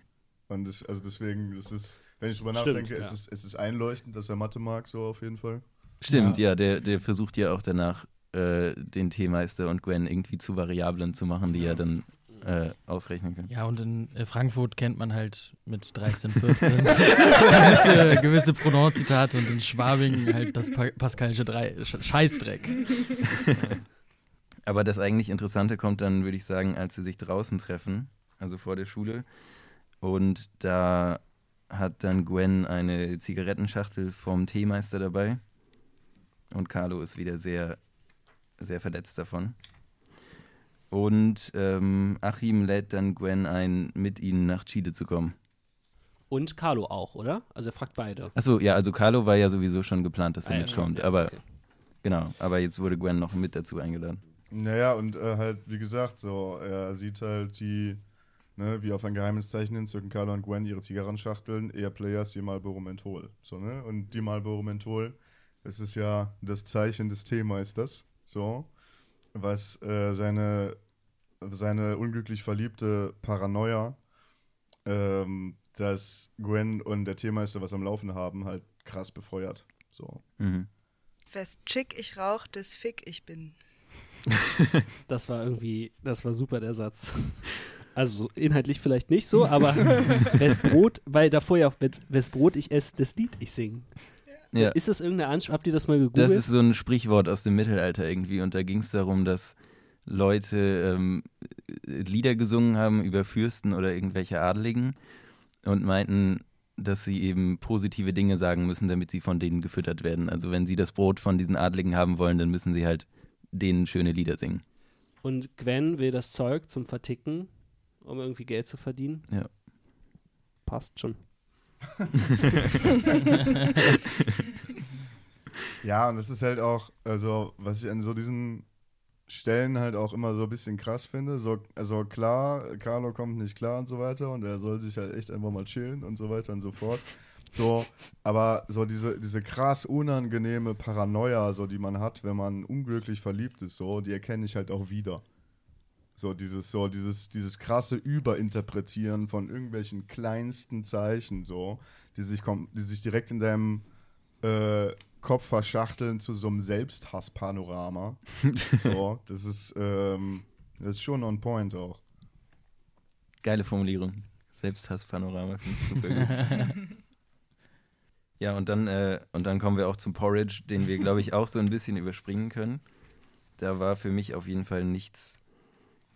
Und das, also deswegen, das ist wenn ich drüber Stimmt, nachdenke, ja. ist es, es ist einleuchtend, dass er Mathe mag, so auf jeden Fall. Stimmt, ja, ja der, der versucht ja auch danach äh, den Teemeister und Gwen irgendwie zu Variablen zu machen, die ja. er dann äh, ausrechnen kann. Ja, und in äh, Frankfurt kennt man halt mit 13, 14 *laughs* gewisse, gewisse Pronoun-Zitate und in Schwabing halt das pa Pascalische Drei Scheißdreck. Aber das eigentlich Interessante kommt dann, würde ich sagen, als sie sich draußen treffen, also vor der Schule. Und da hat dann Gwen eine Zigarettenschachtel vom Teemeister dabei. Und Carlo ist wieder sehr, sehr verletzt davon. Und ähm, Achim lädt dann Gwen ein, mit ihnen nach Chile zu kommen. Und Carlo auch, oder? Also er fragt beide. Achso, ja, also Carlo war ja sowieso schon geplant, dass er ah, mitkommt. Ja, aber okay. genau, aber jetzt wurde Gwen noch mit dazu eingeladen. Naja, und äh, halt, wie gesagt, so, er sieht halt die ne, wie auf ein geheimes Zeichen hin zücken Carlo und Gwen ihre Zigarrenschachteln, eher Players, je Marlboro Menthol. So, ne? Und die Marlboro Menthol, das ist ja das Zeichen des Teemeisters, so, was äh, seine, seine unglücklich verliebte Paranoia, ähm, dass Gwen und der Teemeister was am Laufen haben, halt krass befeuert. So. Mhm. Wes chick ich rauch, des Fick ich bin. *laughs* das war irgendwie, das war super der Satz. Also inhaltlich vielleicht nicht so, aber *laughs* wes Brot, weil davor ja auch, wes Brot ich esse, das Lied ich singe. Ja. Ist das irgendeine Anspielung? Habt ihr das mal gegoogelt? Das ist so ein Sprichwort aus dem Mittelalter irgendwie und da ging es darum, dass Leute ähm, Lieder gesungen haben über Fürsten oder irgendwelche Adligen und meinten, dass sie eben positive Dinge sagen müssen, damit sie von denen gefüttert werden. Also wenn sie das Brot von diesen Adligen haben wollen, dann müssen sie halt denen schöne Lieder singen. Und Gwen will das Zeug zum Verticken, um irgendwie Geld zu verdienen. Ja. Passt schon. *laughs* ja, und das ist halt auch, also, was ich an so diesen Stellen halt auch immer so ein bisschen krass finde. So, also klar, Carlo kommt nicht klar und so weiter und er soll sich halt echt einfach mal chillen und so weiter und so fort. So, aber so diese, diese krass unangenehme Paranoia, so die man hat, wenn man unglücklich verliebt ist, so, die erkenne ich halt auch wieder. So dieses, so dieses, dieses krasse Überinterpretieren von irgendwelchen kleinsten Zeichen, so, die sich, die sich direkt in deinem äh, Kopf verschachteln zu so einem Selbsthass-Panorama. *laughs* so, das ist, ähm, das ist schon on point auch. Geile Formulierung. Selbsthass-Panorama finde ich super gut. *laughs* ja, und dann, äh, und dann kommen wir auch zum Porridge, den wir, glaube ich, auch so ein bisschen überspringen können. Da war für mich auf jeden Fall nichts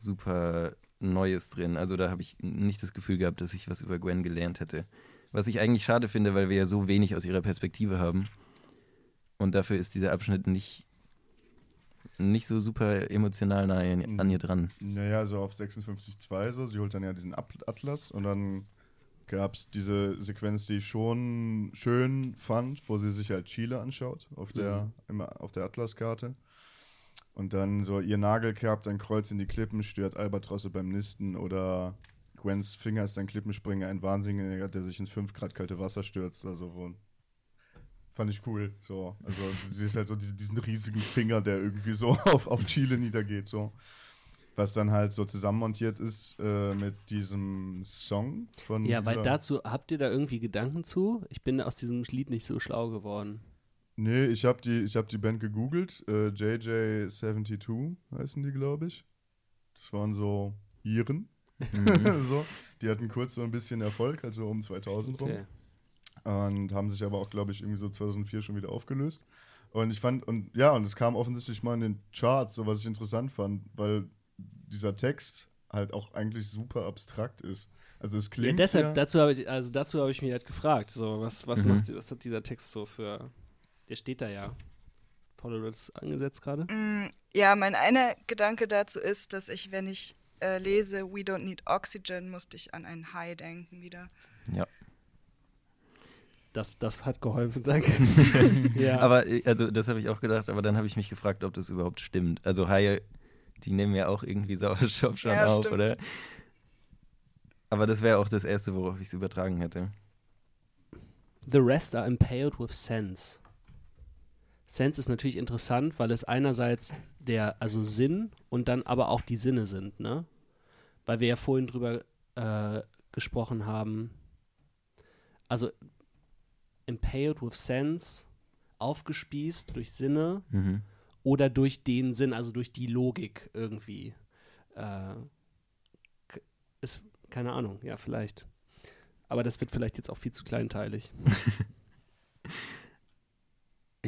super Neues drin. Also da habe ich nicht das Gefühl gehabt, dass ich was über Gwen gelernt hätte. Was ich eigentlich schade finde, weil wir ja so wenig aus ihrer Perspektive haben. Und dafür ist dieser Abschnitt nicht, nicht so super emotional nah an, an ihr dran. Naja, so auf 56.2 so. Sie holt dann ja diesen Atlas und dann gab es diese Sequenz, die ich schon schön fand, wo sie sich halt Chile anschaut auf der, mhm. auf der Atlaskarte. Und dann so ihr Nagel kerbt ein Kreuz in die Klippen, stört Albatrosse beim Nisten oder Gwens Finger ist ein Klippenspringer, ein Wahnsinniger, der sich ins 5 Grad kalte Wasser stürzt. Also wo, fand ich cool. So. Also sie ist halt so diesen, diesen riesigen Finger, der irgendwie so *laughs* auf, auf Chile niedergeht. So. Was dann halt so zusammenmontiert ist äh, mit diesem Song von. Ja, weil dazu habt ihr da irgendwie Gedanken zu? Ich bin aus diesem Lied nicht so schlau geworden. Nee, ich habe die, hab die Band gegoogelt. Äh, JJ72 heißen die, glaube ich. Das waren so Iren. Mhm. *laughs* so. Die hatten kurz so ein bisschen Erfolg, also um 2000 okay. rum. Und haben sich aber auch, glaube ich, irgendwie so 2004 schon wieder aufgelöst. Und ich fand, und ja, und es kam offensichtlich mal in den Charts, so was ich interessant fand, weil dieser Text halt auch eigentlich super abstrakt ist. Also es klingt. Ja, deshalb, ja dazu habe ich, also dazu habe ich mich halt gefragt, so, was, was mhm. macht, was hat dieser Text so für der steht da ja. Paul, du hast angesetzt gerade? Mm, ja, mein einer Gedanke dazu ist, dass ich, wenn ich äh, lese We Don't Need Oxygen, musste ich an einen Hai denken wieder. Ja. Das, das hat geholfen, danke. *laughs* *laughs* ja. Aber äh, also das habe ich auch gedacht, aber dann habe ich mich gefragt, ob das überhaupt stimmt. Also Haie, die nehmen ja auch irgendwie Sauerstoff schon ja, auf, stimmt. oder? Aber das wäre auch das Erste, worauf ich es übertragen hätte. The rest are impaled with sense. Sense ist natürlich interessant, weil es einerseits der, also Sinn und dann aber auch die Sinne sind, ne? Weil wir ja vorhin drüber äh, gesprochen haben. Also impaled with sense, aufgespießt durch Sinne mhm. oder durch den Sinn, also durch die Logik irgendwie. Äh, ist, keine Ahnung, ja, vielleicht. Aber das wird vielleicht jetzt auch viel zu kleinteilig. *laughs*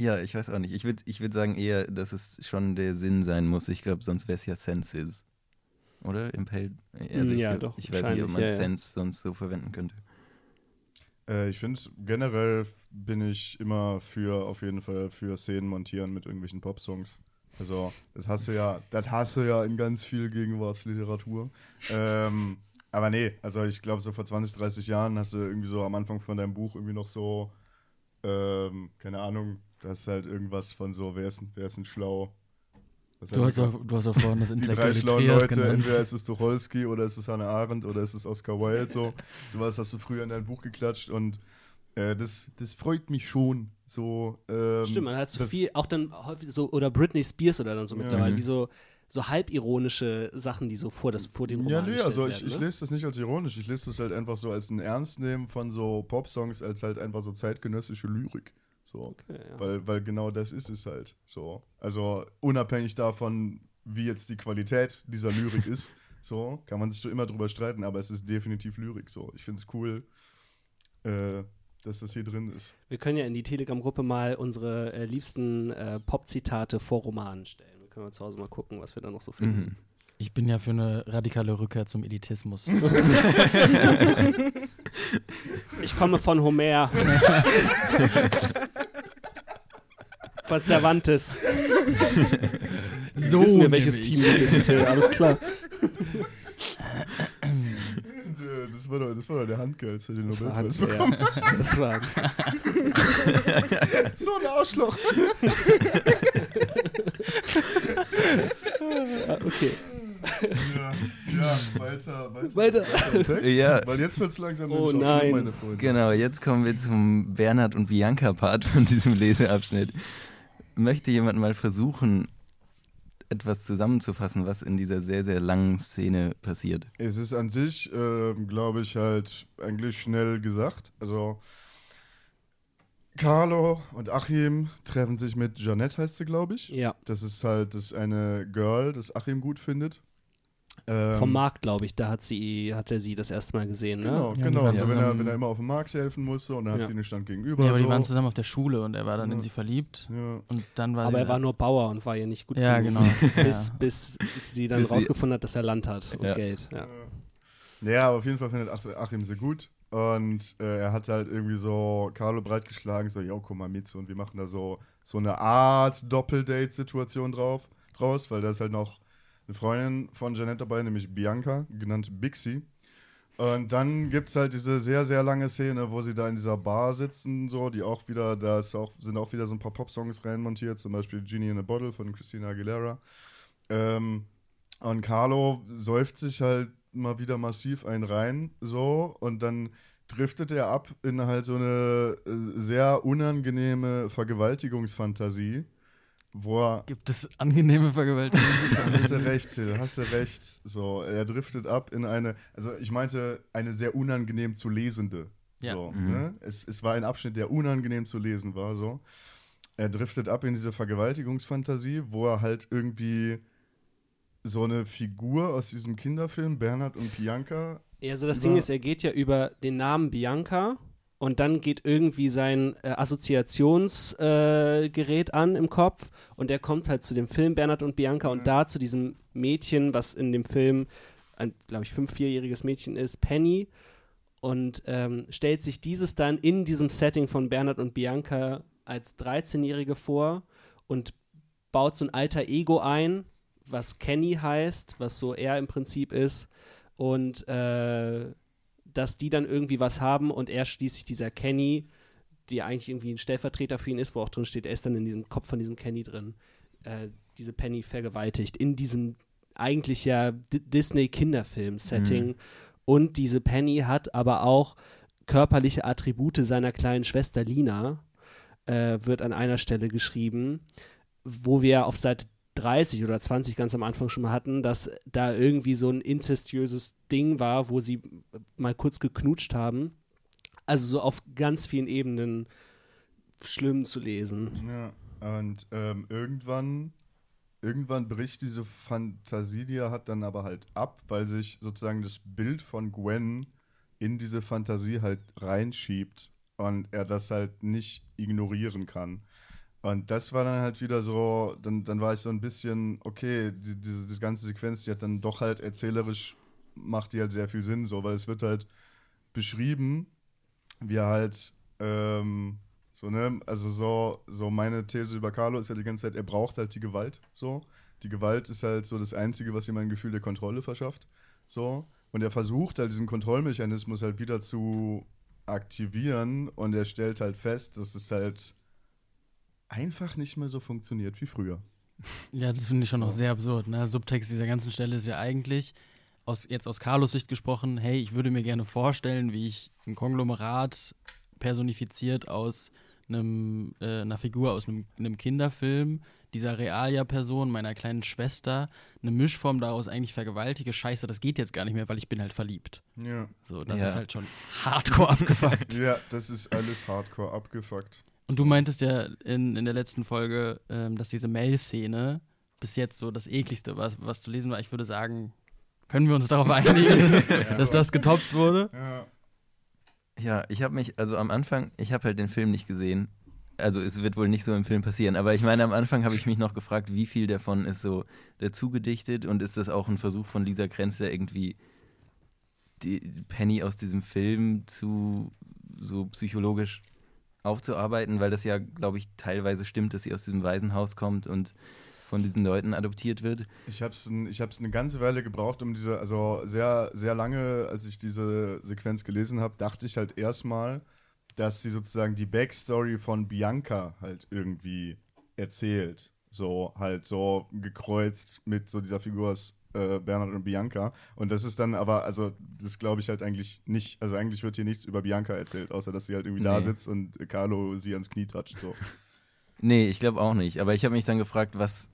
Ja, ich weiß auch nicht. Ich würde ich würd sagen eher, dass es schon der Sinn sein muss. Ich glaube, sonst wäre es ja Senses. Oder? Impaled? Also ja, ich, doch. Ich weiß nicht, ob man ja, Sense ja. sonst so verwenden könnte. Äh, ich finde generell bin ich immer für, auf jeden Fall, für Szenen montieren mit irgendwelchen Popsongs. Also, das hast du ja, das hast du ja in ganz viel Gegenwartsliteratur. Ähm, aber nee, also ich glaube, so vor 20, 30 Jahren hast du irgendwie so am Anfang von deinem Buch irgendwie noch so, ähm, keine Ahnung, das ist halt irgendwas von so, wer ist, wer ist denn schlau? Du hast, auch, du hast auch vorhin das intellektuelle *laughs* Die drei schlauen Leute, genannt. entweder ist es Tucholsky oder ist es Hannah Arendt oder ist es Oscar Wilde, so. *laughs* Sowas hast du früher in dein Buch geklatscht und äh, das, das freut mich schon. So, ähm, Stimmt, man hat so viel, auch dann häufig so, oder Britney Spears oder dann so mittlerweile, ja. wie so, so halbironische Sachen, die so vor, das, vor den Roman Ja, nee, also ich, werden, ich ne? lese das nicht als ironisch, ich lese das halt einfach so als ein Ernstnehmen von so Popsongs, als halt einfach so zeitgenössische Lyrik. So. Okay, ja. weil, weil genau das ist es halt. So. Also unabhängig davon, wie jetzt die Qualität dieser Lyrik ist, *laughs* So, kann man sich so immer drüber streiten, aber es ist definitiv Lyrik. So, ich finde es cool, äh, dass das hier drin ist. Wir können ja in die Telegram-Gruppe mal unsere äh, liebsten äh, Pop-Zitate vor Romanen stellen. Wir können wir zu Hause mal gucken, was wir da noch so finden. Mhm. Ich bin ja für eine radikale Rückkehr zum Elitismus. *laughs* *laughs* Ich komme von Homer. Von Cervantes. *laughs* so Wissen wir, welches. Team du bist, Till. *laughs* Alles klar. Das war doch, das war doch der Handgeld, der den Das war, Nobelpreis ja, bekommen. das war *laughs* So ein Arschloch. Okay. Ja, ja weiter, weiter. Weiter. Text, Ja. Weil jetzt wird es langsam Oh auch schlimm, nein. meine Freunde. Genau, jetzt kommen wir zum Bernhard und Bianca-Part von diesem Leseabschnitt. Möchte jemand mal versuchen, etwas zusammenzufassen, was in dieser sehr, sehr langen Szene passiert? Es ist an sich, ähm, glaube ich, halt eigentlich schnell gesagt. Also, Carlo und Achim treffen sich mit Jeanette, heißt sie, glaube ich. Ja, Das ist halt das eine Girl, das Achim gut findet. Ähm, vom Markt, glaube ich, da hat sie, hat er sie das erste Mal gesehen, ne? Genau, Ja, die genau. Also wenn, er, wenn er immer auf dem Markt helfen musste und dann hat Ja. sie einen Stand gegenüber. Ja, aber die so. waren zusammen auf der Schule und er war dann in Ja. sie verliebt. Ja. Und dann war Aber sie er war nur Bauer und war ihr nicht gut Ja, genug. genau. *laughs* Bis, bis sie dann Bis sie- rausgefunden hat, dass er Land hat und Ja. Geld. Ja. Ja, aber auf jeden Fall findet Ach- Achim sie gut. Und äh, er hat halt irgendwie so Carlo breitgeschlagen, so, jo, komm mal mit so, und wir machen da so, so eine Art Doppeldate-Situation drauf, draus, weil da ist halt noch eine Freundin von Janette dabei, nämlich Bianca, genannt Bixi. Und dann gibt es halt diese sehr, sehr lange Szene, wo sie da in dieser Bar sitzen, so, die auch wieder, da auch, sind auch wieder so ein paar Pop-Songs reinmontiert, zum Beispiel Genie in a Bottle von Christina Aguilera. Ähm, und Carlo säuft sich halt mal wieder massiv einen rein, so, und dann driftet er ab in halt so eine äh, sehr unangenehme Vergewaltigungsfantasie, wo er. Gibt es angenehme Vergewaltigung? *laughs* Hast du recht, Till, hast du recht. So, er driftet ab in eine, also ich meinte, eine sehr unangenehm zu lesende. Ja. So, Mhm. ne? es, es war ein Abschnitt, der unangenehm zu lesen war, so. Er driftet ab in diese Vergewaltigungsfantasie, wo er halt irgendwie so eine Figur aus diesem Kinderfilm, Bernhard und Bianca, Ja, also das Ding ist, er geht ja über den Namen Bianca und dann geht irgendwie sein äh, Assoziationsgerät äh, an im Kopf und er kommt halt zu dem Film Bernhard und Bianca und da zu diesem Mädchen, was in dem Film ein, glaube ich, fünf-, vierjähriges Mädchen ist, Penny. Und ähm, stellt sich dieses dann in diesem Setting von Bernhard und Bianca als 13-Jährige vor und baut so ein alter Ego ein, was Kenny heißt, was so er im Prinzip ist. Und äh, dass die dann irgendwie was haben und er schließlich dieser Kenny, die eigentlich irgendwie ein Stellvertreter für ihn ist, wo auch drin steht, er ist dann in diesem Kopf von diesem Kenny drin, äh, diese Penny vergewaltigt in diesem eigentlich ja D Disney-Kinderfilm-Setting. Mhm. Und diese Penny hat aber auch körperliche Attribute seiner kleinen Schwester Lina, äh, wird an einer Stelle geschrieben, wo wir auf Seite 30 oder 20 ganz am Anfang schon mal hatten, dass da irgendwie so ein inzestiöses Ding war, wo sie mal kurz geknutscht haben. Also so auf ganz vielen Ebenen schlimm zu lesen. Ja, und ähm, irgendwann, irgendwann bricht diese Fantasie, die er hat, dann aber halt ab, weil sich sozusagen das Bild von Gwen in diese Fantasie halt reinschiebt und er das halt nicht ignorieren kann. Und das war dann halt wieder so, dann, dann war ich so ein bisschen, okay, die, diese, diese ganze Sequenz, die hat dann doch halt erzählerisch, macht die halt sehr viel Sinn, so, weil es wird halt beschrieben, wie er halt, ähm, so, ne, also so, so meine These über Carlo ist ja die ganze Zeit, er braucht halt die Gewalt, so. Die Gewalt ist halt so das Einzige, was ihm ein Gefühl der Kontrolle verschafft, so. Und er versucht halt diesen Kontrollmechanismus halt wieder zu aktivieren und er stellt halt fest, dass es halt einfach nicht mehr so funktioniert wie früher. Ja, das finde ich schon noch So. sehr absurd. Ne? Subtext dieser ganzen Stelle ist ja eigentlich, aus, jetzt aus Carlos Sicht gesprochen, hey, ich würde mir gerne vorstellen, wie ich ein Konglomerat personifiziert aus einem, äh, einer Figur aus einem, einem Kinderfilm, dieser Realia-Person, meiner kleinen Schwester, eine Mischform daraus eigentlich vergewaltige. Scheiße, das geht jetzt gar nicht mehr, weil ich bin halt verliebt. Ja. So, das Ja. ist halt schon hardcore *laughs* abgefuckt. Ja, das ist alles hardcore abgefuckt. Und du meintest ja in, in der letzten Folge, ähm, dass diese Mail-Szene bis jetzt so das ekligste war, was zu lesen war. Ich würde sagen, Können wir uns darauf *laughs* einigen, dass das getoppt wurde? Ja. Ja, ich habe mich, also am Anfang, ich habe halt den Film nicht gesehen. Also es wird wohl nicht so im Film passieren, aber ich meine, am Anfang habe ich mich noch gefragt, wie viel davon ist so dazu gedichtet und ist das auch ein Versuch von Lisa Kränzler irgendwie die Penny aus diesem Film zu so psychologisch aufzuarbeiten, weil das ja, glaube ich, teilweise stimmt, dass sie aus diesem Waisenhaus kommt und von diesen Leuten adoptiert wird. Ich habe es ich hab's eine ganze Weile gebraucht, um diese, also sehr, sehr lange, als ich diese Sequenz gelesen habe, dachte ich halt erstmal, dass sie sozusagen die Backstory von Bianca halt irgendwie erzählt. So halt so gekreuzt mit so dieser Figur aus äh, Bernhard und Bianca. Und das ist dann aber, also das glaube ich halt eigentlich nicht. Also eigentlich wird hier nichts über Bianca erzählt, außer dass sie halt irgendwie da Nee. sitzt und Carlo sie ans Knie toucht. So. *laughs* Nee, ich glaube auch nicht. Aber ich habe mich dann gefragt, was.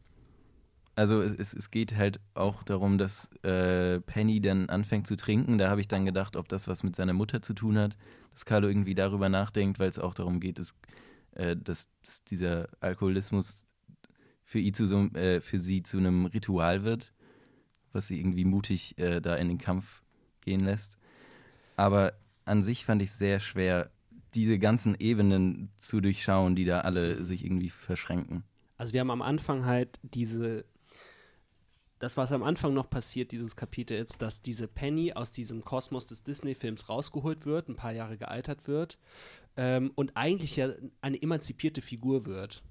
Also es, es, es geht halt auch darum, dass äh, Penny dann anfängt zu trinken. Da habe ich dann gedacht, ob das was mit seiner Mutter zu tun hat, dass Carlo irgendwie darüber nachdenkt, weil es auch darum geht, dass, äh, dass, dass dieser Alkoholismus für, zu so, äh, für sie zu einem Ritual wird, was sie irgendwie mutig äh, da in den Kampf gehen lässt. Aber an sich fand ich es sehr schwer, diese ganzen Ebenen zu durchschauen, die da alle sich irgendwie verschränken. Also wir haben am Anfang halt diese, das was am Anfang noch passiert, dieses Kapitel ist, dass diese Penny aus diesem Kosmos des Disney-Films rausgeholt wird, ein paar Jahre gealtert wird ähm, und eigentlich ja eine emanzipierte Figur wird.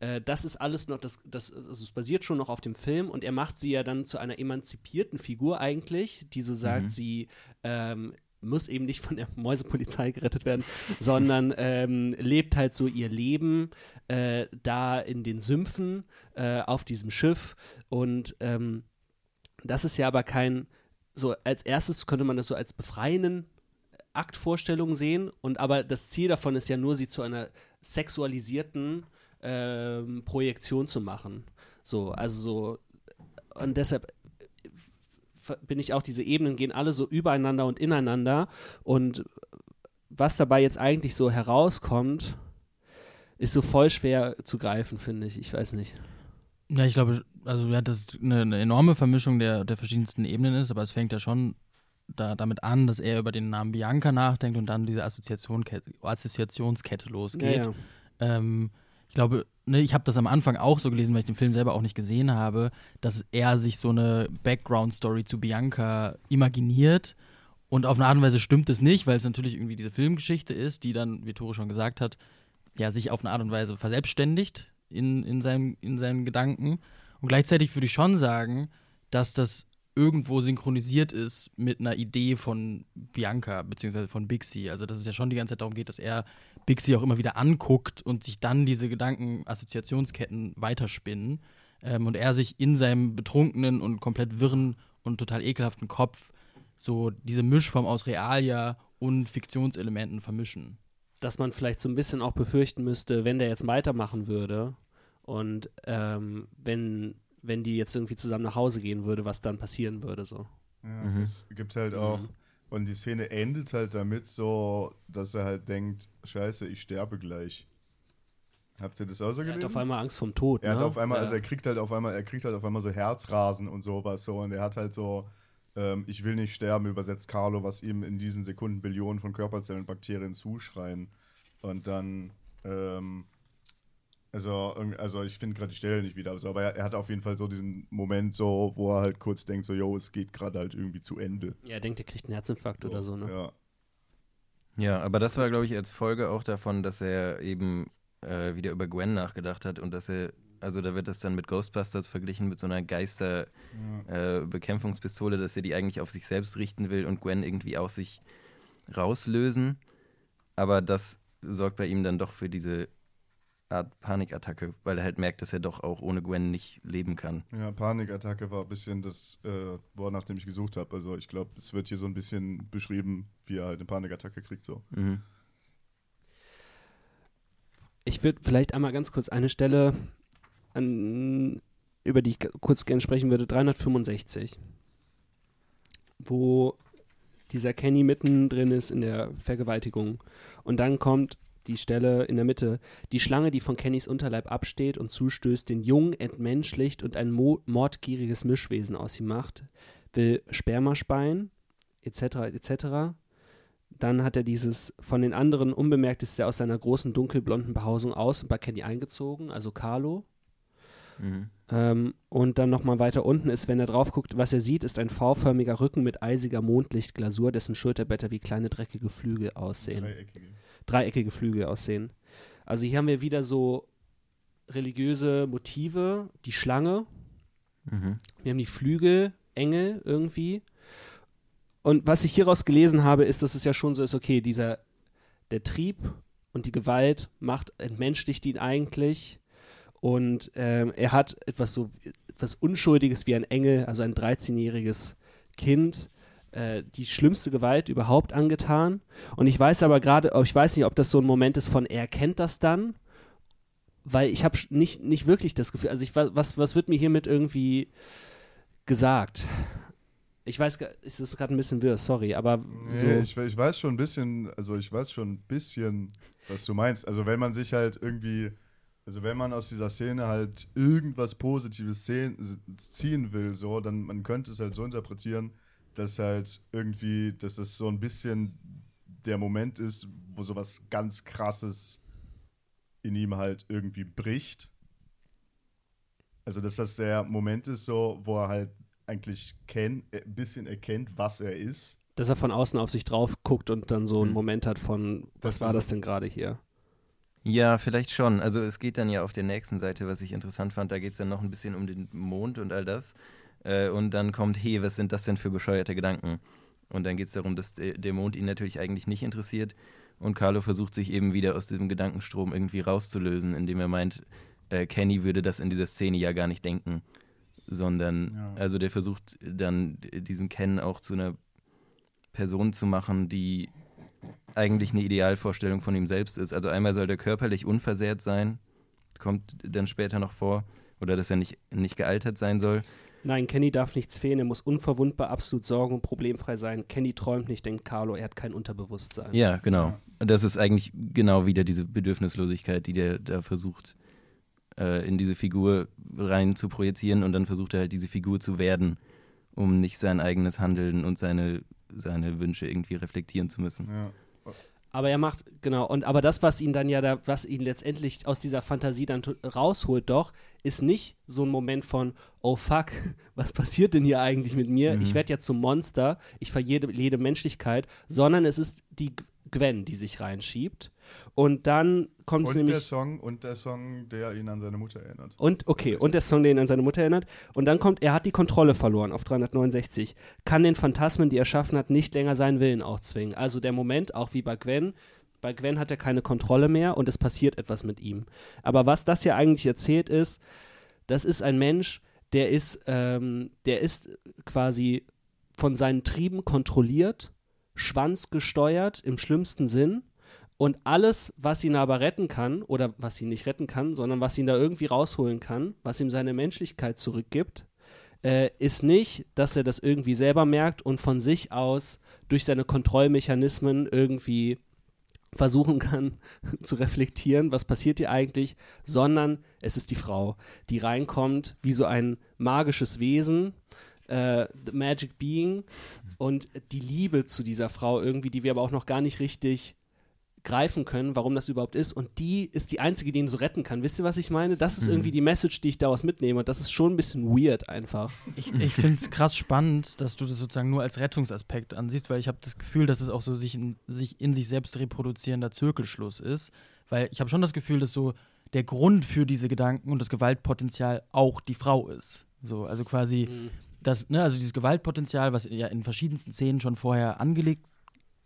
Äh, das ist alles noch, das, das, also es basiert schon noch auf dem Film und er macht sie ja dann zu einer emanzipierten Figur eigentlich, die so sagt, Mhm. sie ähm, muss eben nicht von der Mäusepolizei gerettet werden, *laughs* sondern ähm, lebt halt so ihr Leben äh, da in den Sümpfen äh, auf diesem Schiff und ähm, das ist ja aber kein, so als erstes könnte man das so als befreienden Aktvorstellung sehen und aber das Ziel davon ist ja nur, sie zu einer sexualisierten ähm, Projektion zu machen. So, also so und deshalb äh, bin ich auch, diese Ebenen gehen alle so übereinander und ineinander und was dabei jetzt eigentlich so herauskommt, ist so voll schwer zu greifen, finde ich. Ich weiß nicht. Ja, ich glaube, also ja, dass es eine, eine enorme Vermischung der, der verschiedensten Ebenen ist, aber es fängt ja schon da, damit an, dass er über den Namen Bianca nachdenkt und dann diese Assoziation, Assoziationskette losgeht. Ja, ja. Ähm, glaube, ne, ich habe das am Anfang auch so gelesen, weil ich den Film selber auch nicht gesehen habe, dass er sich so eine Background-Story zu Bianca imaginiert. Und auf eine Art und Weise stimmt es nicht, weil es natürlich irgendwie diese Filmgeschichte ist, die dann, wie Tore schon gesagt hat, ja, sich auf eine Art und Weise verselbstständigt in, in, seinem, in seinen Gedanken. Und gleichzeitig würde ich schon sagen, dass das irgendwo synchronisiert ist mit einer Idee von Bianca, beziehungsweise von Bixie. Also, dass es ja schon die ganze Zeit darum geht, dass er Bixie auch immer wieder anguckt und sich dann diese Gedanken-Assoziationsketten weiterspinnen. Ähm, und er sich in seinem betrunkenen und komplett wirren und total ekelhaften Kopf so diese Mischform aus Realia und Fiktionselementen vermischen. dass man vielleicht so ein bisschen auch befürchten müsste, wenn der jetzt weitermachen würde und ähm, wenn, wenn die jetzt irgendwie zusammen nach Hause gehen würde, was dann passieren würde so. Ja, Mhm. Es gibt halt auch, und die Szene endet halt damit so, dass er halt denkt, scheiße, ich sterbe gleich. Habt ihr das auch so Er gelesen? hat auf einmal Angst vom Tod. er hat ne? auf einmal, ja. also er kriegt halt auf einmal, er kriegt halt auf einmal so Herzrasen und sowas so und er hat halt so, ähm, ich will nicht sterben, übersetzt Carlo, was ihm in diesen Sekunden Billionen von Körperzellen und Bakterien zuschreien. Und dann, ähm, also, also ich finde gerade die Stelle nicht wieder, aber er, er hat auf jeden Fall so diesen Moment so, wo er halt kurz denkt, so, yo, es geht gerade halt irgendwie zu Ende. ja, er denkt, er kriegt einen Herzinfarkt oder so, ne? Ja. Ja, aber das war, glaube ich, als Folge auch davon, dass er eben äh, wieder über Gwen nachgedacht hat und dass er, also da wird das dann mit Ghostbusters verglichen, mit so einer Geister-Bekämpfungspistole, dass er die eigentlich auf sich selbst richten will und Gwen irgendwie aus sich rauslösen. Aber das sorgt bei ihm dann doch für diese Art Panikattacke, weil er halt merkt, dass er doch auch ohne Gwen nicht leben kann. Ja, Panikattacke war ein bisschen das äh, Wort, nach dem ich gesucht habe. Also ich glaube, es wird hier so ein bisschen beschrieben, wie er halt eine Panikattacke kriegt. So. Mhm. Ich würde vielleicht einmal ganz kurz eine Stelle, an, über die ich kurz gerne sprechen würde, 365, wo dieser Kenny mittendrin ist in der Vergewaltigung. Und dann kommt die Stelle in der Mitte, die Schlange, die von Kennys Unterleib absteht und zustößt, den Jungen entmenschlicht und ein mo mordgieriges Mischwesen aus ihm macht, will Sperma speien, etc., etc. Dann hat er dieses, von den anderen unbemerkt ist er aus seiner großen dunkelblonden Behausung aus und bei Kenny eingezogen, also Carlo. Mhm. Ähm, und dann nochmal weiter unten ist, wenn er drauf guckt, was er sieht, ist ein V-förmiger Rücken mit eisiger Mondlichtglasur, dessen Schulterblätter wie kleine dreckige Flügel aussehen. Dreieckige. Dreieckige Flügel aussehen. Also hier haben wir wieder so religiöse Motive, die Schlange, Mhm. wir haben die Flügel, Engel irgendwie. Und was ich hieraus gelesen habe, ist, dass es ja schon so ist, okay, dieser, der Trieb und die Gewalt macht, entmenschlicht ihn eigentlich. Und ähm, er hat etwas so, etwas Unschuldiges wie ein Engel, also ein 13-jähriges Kind, äh, die schlimmste Gewalt überhaupt angetan. Und ich weiß aber gerade, ich weiß nicht, ob das so ein Moment ist von, er kennt das dann, weil ich habe nicht, nicht wirklich das Gefühl, also ich, wa- was, was wird mir hiermit irgendwie gesagt? Ich weiß, gar- es ist gerade ein bisschen wirr, sorry, aber Nee, so. ich, we- ich weiß schon ein bisschen, also ich weiß schon ein bisschen, was du meinst. Also wenn man sich halt irgendwie, also wenn man aus dieser Szene halt irgendwas Positives ziehen will, so, dann man könnte es halt so interpretieren, dass halt irgendwie, dass es so ein bisschen der Moment ist, wo sowas ganz krasses in ihm halt irgendwie bricht. Also dass das der Moment ist, so, wo er halt eigentlich kennt, äh, ein bisschen erkennt, was er ist. dass er von außen auf sich drauf guckt und dann so einen Hm. Moment hat von, was Das war das denn gerade hier? Ja, vielleicht schon. Also es geht dann ja auf der nächsten Seite, was ich interessant fand, da geht es dann noch ein bisschen um den Mond und all das. Äh, und dann kommt, hey, was sind das denn für bescheuerte Gedanken? Und dann geht es darum, dass der, Mond ihn natürlich eigentlich nicht interessiert. Und Carlo versucht sich eben wieder aus diesem Gedankenstrom irgendwie rauszulösen, indem er meint, äh, Kenny würde das in dieser Szene ja gar nicht denken. Sondern, Ja. also der versucht dann diesen Ken auch zu einer Person zu machen, die eigentlich eine Idealvorstellung von ihm selbst ist. Also einmal soll der körperlich unversehrt sein, kommt dann später noch vor, oder dass er nicht, nicht gealtert sein soll. Nein, Kenny darf nichts fehlen, er muss unverwundbar, absolut sorgen- und problemfrei sein. Kenny träumt nicht, denkt Carlo, er hat kein Unterbewusstsein. Ja, genau. Das ist eigentlich genau wieder diese Bedürfnislosigkeit, die der da versucht, äh, in diese Figur rein zu projizieren und dann versucht er halt diese Figur zu werden, um nicht sein eigenes Handeln und seine, seine Wünsche irgendwie reflektieren zu müssen. Ja. Aber er macht, genau, und aber das, was ihn dann ja da, was ihn letztendlich aus dieser Fantasie dann rausholt, doch, ist nicht so ein Moment von, oh fuck, *laughs* was passiert denn hier eigentlich mit mir? Mhm. Ich werde ja zum Monster, ich verliere jede Menschlichkeit, sondern es ist die Gwen, die sich reinschiebt. Und dann kommt es Und der nämlich. Song und der Song, der ihn an seine Mutter erinnert. Und okay, und der Song, der ihn an seine Mutter erinnert. Und dann kommt, er hat die Kontrolle verloren auf 369. Kann den Phantasmen, die er erschaffen hat, nicht länger seinen Willen aufzwingen. Also der Moment, auch wie bei Gwen, bei Gwen hat er keine Kontrolle mehr und es passiert etwas mit ihm. Aber was das ja eigentlich erzählt ist, das ist ein Mensch, der ist, ähm, der ist quasi von seinen Trieben kontrolliert, schwanzgesteuert im schlimmsten Sinn. Und alles, was ihn aber retten kann, oder was ihn nicht retten kann, sondern was ihn da irgendwie rausholen kann, was ihm seine Menschlichkeit zurückgibt, äh, ist nicht, dass er das irgendwie selber merkt und von sich aus durch seine Kontrollmechanismen irgendwie versuchen kann *laughs* zu reflektieren, was passiert hier eigentlich, sondern es ist die Frau, die reinkommt wie so ein magisches Wesen, äh, the Magic Being und die Liebe zu dieser Frau irgendwie, die wir aber auch noch gar nicht richtig greifen können, warum das überhaupt ist. Und die ist die einzige, die ihn so retten kann. Wisst ihr, was ich meine? Das ist Mhm. irgendwie die Message, die ich daraus mitnehme. Und das ist schon ein bisschen weird einfach. Ich, ich finde es krass spannend, dass du das sozusagen nur als Rettungsaspekt ansiehst, weil ich habe das Gefühl, dass es auch so sich in, sich in sich selbst reproduzierender Zirkelschluss ist. Weil ich habe schon das Gefühl, dass so der Grund für diese Gedanken und das Gewaltpotenzial auch die Frau ist. So, also quasi das, ne, also dieses Gewaltpotenzial, was ja in verschiedensten Szenen schon vorher angelegt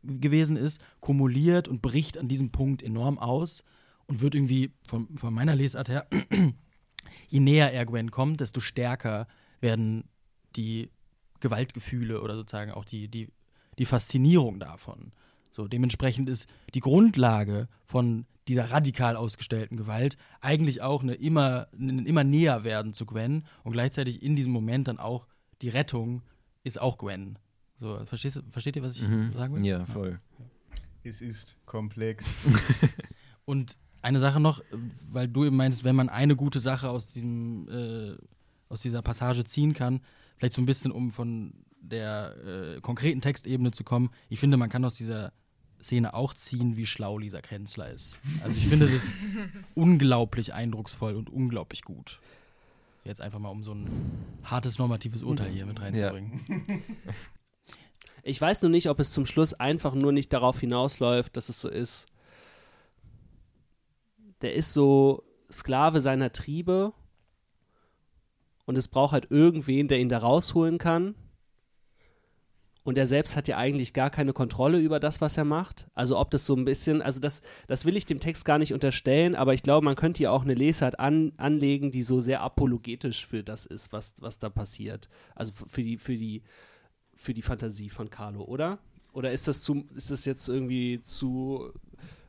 gewesen ist, kumuliert und bricht an diesem Punkt enorm aus und wird irgendwie von, von meiner Lesart her, *clears throat* je näher er Gwen kommt, desto stärker werden die Gewaltgefühle oder sozusagen auch die, die, die Faszinierung davon. So, dementsprechend ist die Grundlage von dieser radikal ausgestellten Gewalt eigentlich auch eine immer, ein immer näher werden zu Gwen und gleichzeitig in diesem Moment dann auch die Rettung ist auch Gwen. So, verstehst, versteht ihr, was ich Mhm. sagen will? Ja, voll. Es ist komplex. *laughs* Und eine Sache noch, weil du eben meinst, wenn man eine gute Sache aus diesem, äh, aus dieser Passage ziehen kann, vielleicht so ein bisschen um von der äh, konkreten Textebene zu kommen, ich finde, man kann aus dieser Szene auch ziehen, wie schlau Lisa Krenzler ist. Also ich finde das *laughs* unglaublich eindrucksvoll und unglaublich gut. Jetzt einfach mal, um so ein hartes normatives Urteil hier mit reinzubringen. *laughs* Ich weiß nur nicht, ob es zum Schluss einfach nur nicht darauf hinausläuft, dass es so ist. Der ist so Sklave seiner Triebe und es braucht halt irgendwen, der ihn da rausholen kann. Und er selbst hat ja eigentlich gar keine Kontrolle über das, was er macht. Also ob das so ein bisschen, also das, das will ich dem Text gar nicht unterstellen, aber ich glaube, man könnte hier auch eine Lesart an, anlegen, die so sehr apologetisch für das ist, was, was da passiert. Also für die, für die, für die Fantasie von Carlo, oder? Oder ist das zu, ist das jetzt irgendwie zu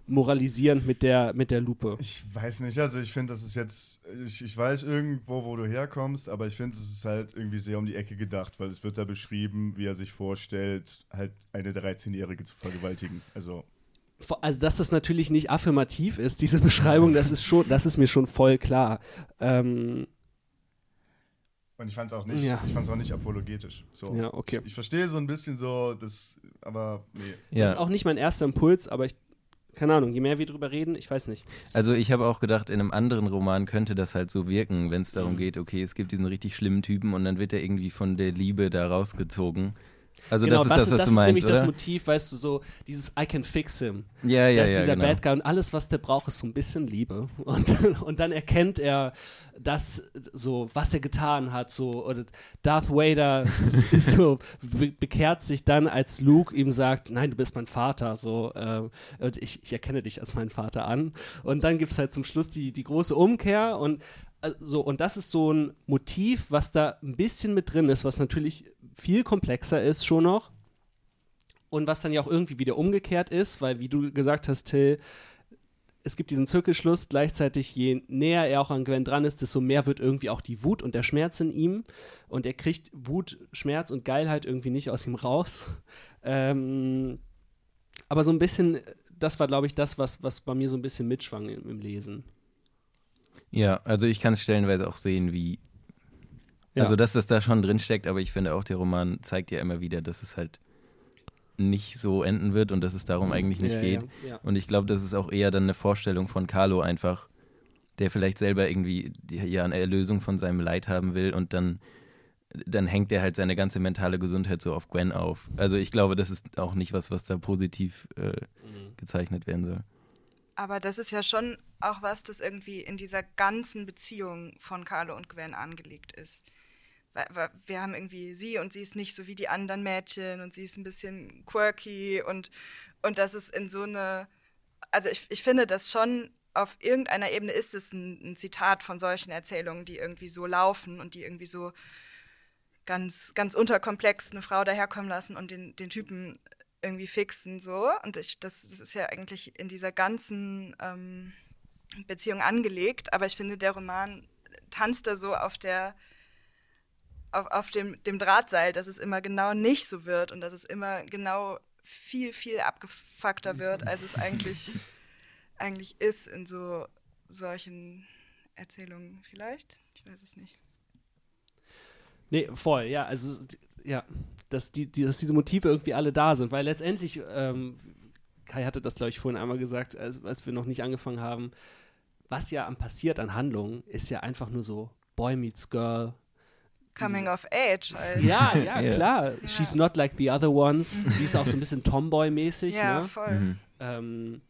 moralisierend mit der, mit der Lupe. Ich weiß nicht, also ich finde, das ist jetzt, ich, ich weiß irgendwo, wo du herkommst, aber ich finde, es ist halt irgendwie sehr um die Ecke gedacht, weil es wird da beschrieben, wie er sich vorstellt, halt eine 13-Jährige zu vergewaltigen. Also. Also, dass das natürlich nicht affirmativ ist, diese Beschreibung, das ist schon, das ist mir schon voll klar. Ähm, und ich fand es auch nicht, Ja. ich fand's auch nicht apologetisch. So. Ja, okay. Ich, ich verstehe so ein bisschen so, das, aber nee. Ja. Das ist auch nicht mein erster Impuls, aber ich, keine Ahnung, je mehr wir drüber reden, ich weiß nicht. Also ich habe auch gedacht, in einem anderen Roman könnte das halt so wirken, wenn es Mhm. darum geht, okay, es gibt diesen richtig schlimmen Typen und dann wird er irgendwie von der Liebe da rausgezogen. Also das ist das, was Genau, das du ist meinst, nämlich oder? das Motiv, weißt du, so dieses I can fix him. ja, ja, da ist ja, dieser genau. Bad Guy und alles, was der braucht, ist so ein bisschen Liebe. *laughs* Und, und dann erkennt er das, so, was er getan hat, so, oder Darth Vader *laughs* ist so, be bekehrt sich dann, als Luke ihm sagt, nein, du bist mein Vater, so, äh, und ich, ich erkenne dich als meinen Vater an. Und dann gibt es halt zum Schluss die, die große Umkehr und äh, so, und das ist so ein Motiv, was da ein bisschen mit drin ist, was natürlich viel komplexer ist schon noch. Und was dann ja auch irgendwie wieder umgekehrt ist, weil, wie du gesagt hast, Till, es gibt diesen Zirkelschluss, gleichzeitig je näher er auch an Gwen dran ist, desto mehr wird irgendwie auch die Wut und der Schmerz in ihm. Und er kriegt Wut, Schmerz und Geilheit irgendwie nicht aus ihm raus. *laughs* Ähm, aber so ein bisschen, das war, glaube ich, das, was, was bei mir so ein bisschen mitschwang im, im Lesen. Ja, also ich kann es stellenweise auch sehen, wie. Ja. Also, dass das da schon drin steckt, aber ich finde auch, der Roman zeigt ja immer wieder, dass es halt nicht so enden wird und dass es darum eigentlich nicht ja, geht. Ja, ja. Und ich glaube, das ist auch eher dann eine Vorstellung von Carlo einfach, der vielleicht selber irgendwie ja eine Erlösung von seinem Leid haben will und dann, dann hängt er halt seine ganze mentale Gesundheit so auf Gwen auf. Also ich glaube, das ist auch nicht was, was da positiv äh, Mhm. gezeichnet werden soll. Aber das ist ja schon auch was, das irgendwie in dieser ganzen Beziehung von Carlo und Gwen angelegt ist. Wir haben irgendwie sie und sie ist nicht so wie die anderen Mädchen und sie ist ein bisschen quirky und, und das ist in so eine. Also ich, ich finde das schon auf irgendeiner Ebene ist es ein, ein Zitat von solchen Erzählungen, die irgendwie so laufen und die irgendwie so ganz, ganz unterkomplex eine Frau daherkommen lassen und den, den Typen irgendwie fixen so. Und ich, das, das ist ja eigentlich in dieser ganzen ähm, Beziehung angelegt, aber ich finde, der Roman tanzt da so auf der auf, auf dem, dem Drahtseil, dass es immer genau nicht so wird und dass es immer genau viel, viel abgefuckter wird, als es eigentlich, *laughs* eigentlich ist in so solchen Erzählungen vielleicht. Ich weiß es nicht. Nee, voll, ja, also, ja, dass, die, die, dass diese Motive irgendwie alle da sind, weil letztendlich, ähm, Kai hatte das, glaube ich, vorhin einmal gesagt, als, als wir noch nicht angefangen haben, was ja am passiert an Handlungen, ist ja einfach nur so Boy meets Girl. Coming of Age halt. Ja, ja, *laughs* Ja. klar. She's not like the other ones. *laughs* Sie ist auch so ein bisschen Tomboy-mäßig, Ja, ne? voll. Mhm. Ähm,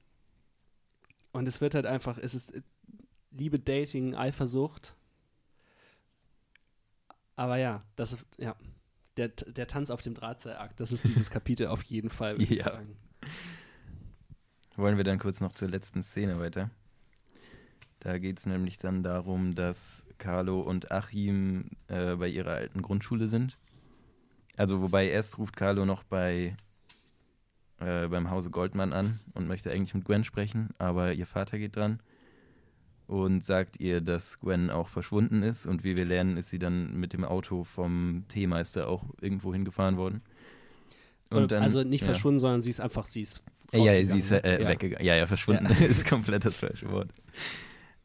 und es wird halt einfach, es ist Liebe, Dating, Eifersucht. Aber ja, das ist, ja, der, der Tanz auf dem Drahtseilakt, das ist dieses Kapitel auf jeden Fall, würde ich *laughs* Ja. sagen. Wollen wir dann kurz noch zur letzten Szene weiter? Da geht es nämlich dann darum, dass Carlo und Achim äh, bei ihrer alten Grundschule sind. Also wobei erst ruft Carlo noch bei äh, beim Hause Goldmann an und möchte eigentlich mit Gwen sprechen, aber ihr Vater geht dran und sagt ihr, dass Gwen auch verschwunden ist und wie wir lernen, ist sie dann mit dem Auto vom Teemeister auch irgendwo hingefahren worden. Und dann, also nicht ja. verschwunden, sondern sie ist einfach, sie ist Ja, ja, sie ist äh, ja. weggegangen. Ja, ja, verschwunden *laughs* ist komplett das falsche Wort.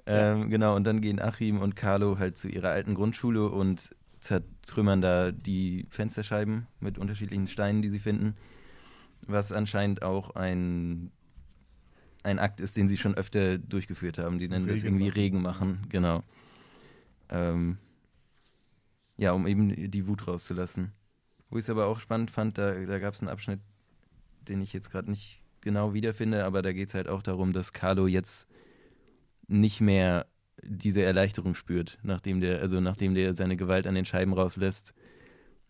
Ähm, Genau, und dann gehen Achim und Carlo halt zu ihrer alten Grundschule und zertrümmern da die Fensterscheiben mit unterschiedlichen Steinen, die sie finden. Was anscheinend auch ein, ein Akt ist, den sie schon öfter durchgeführt haben. Die nennen das Regen irgendwie machen. Regen machen, genau. Ähm, ja, um eben die Wut rauszulassen. Wo ich es aber auch spannend fand, da, da gab es einen Abschnitt, den ich jetzt gerade nicht genau wiederfinde, aber da geht es halt auch darum, dass Carlo jetzt nicht mehr diese Erleichterung spürt, nachdem der, also nachdem der seine Gewalt an den Scheiben rauslässt,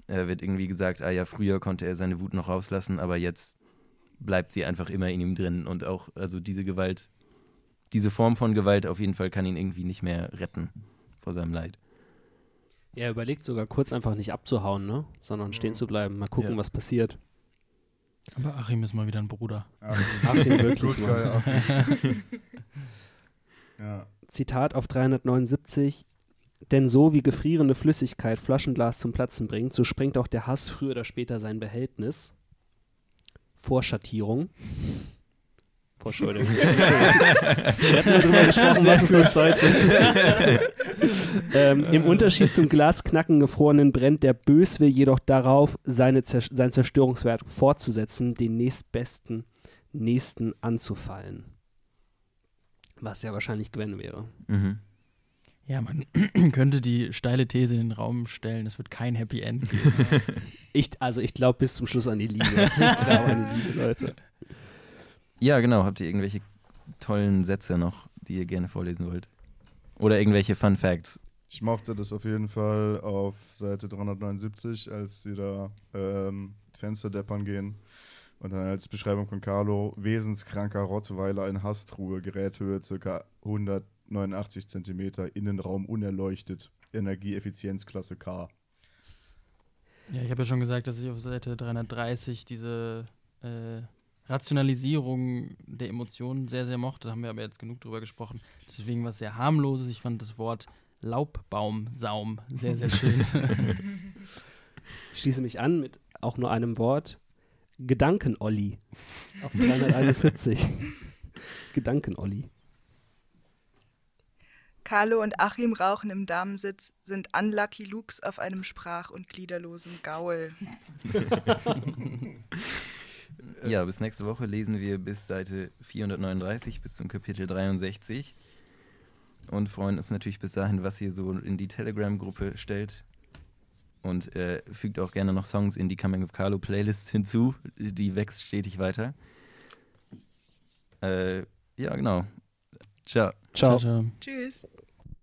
äh, wird irgendwie gesagt, ah ja, früher konnte er seine Wut noch rauslassen, aber jetzt bleibt sie einfach immer in ihm drin und auch, also diese Gewalt, diese Form von Gewalt auf jeden Fall kann ihn irgendwie nicht mehr retten vor seinem Leid. Er überlegt sogar kurz einfach nicht abzuhauen, ne? Sondern stehen zu bleiben. Mal gucken, Ja. was passiert. Aber Achim ist mal wieder ein Bruder. Achim *laughs* wirklich Gut, mal. geil, Achim. *laughs* ja. Zitat auf 379. Denn so wie gefrierende Flüssigkeit Flaschenglas zum Platzen bringt, so sprengt auch der Hass früher oder später sein Behältnis. Vorschattierung. Vorschuldigung. *laughs* Wir hatten nur drüber gesprochen, was ist das Deutsche? ähm, Im Unterschied zum Glasknacken gefrorenen brennt der Böswill jedoch darauf, seine Zer sein Zerstörungswerk fortzusetzen, den nächstbesten Nächsten anzufallen. Was ja wahrscheinlich Gwen wäre. Mhm. Ja, man *clears throat* könnte die steile These in den Raum stellen, es wird kein Happy End geben. *laughs* Ich, also ich glaube bis zum Schluss an die Liebe. Ich glaube an die Liebe, *laughs* Leute. Ja, genau. Habt ihr irgendwelche tollen Sätze noch, die ihr gerne vorlesen wollt? Oder irgendwelche Fun Facts? Ich mochte das auf jeden Fall auf Seite 379, als sie da ähm, Fenster deppern gehen. Und dann als Beschreibung von Carlo, wesenskranker Rottweiler in Hastruhe, Geräthöhe ca. 189 cm, Innenraum unerleuchtet, Energieeffizienzklasse K. Ja, ich habe ja schon gesagt, dass ich auf Seite 330 diese äh, Rationalisierung der Emotionen sehr, sehr mochte. Da haben wir aber jetzt genug drüber gesprochen. Deswegen was sehr harmloses. Ich fand das Wort Laubbaumsaum sehr, sehr schön. *laughs* Ich schließe mich an mit auch nur einem Wort. Gedanken-Olli. Auf 341. *laughs* Gedanken-Olli. Carlo und Achim rauchen im Damensitz, sind Unlucky Lukes auf einem sprach- und gliederlosen Gaul. *laughs* Ja, bis nächste Woche lesen wir bis Seite 439, bis zum Kapitel 63. Und freuen uns natürlich bis dahin, was ihr so in die Telegram-Gruppe stellt. Und äh, fügt auch gerne noch Songs in die Coming of Carlo Playlist *laughs* hinzu. Die wächst stetig weiter. Äh, ja, genau. Ciao. Ciao. ciao. Tschüss.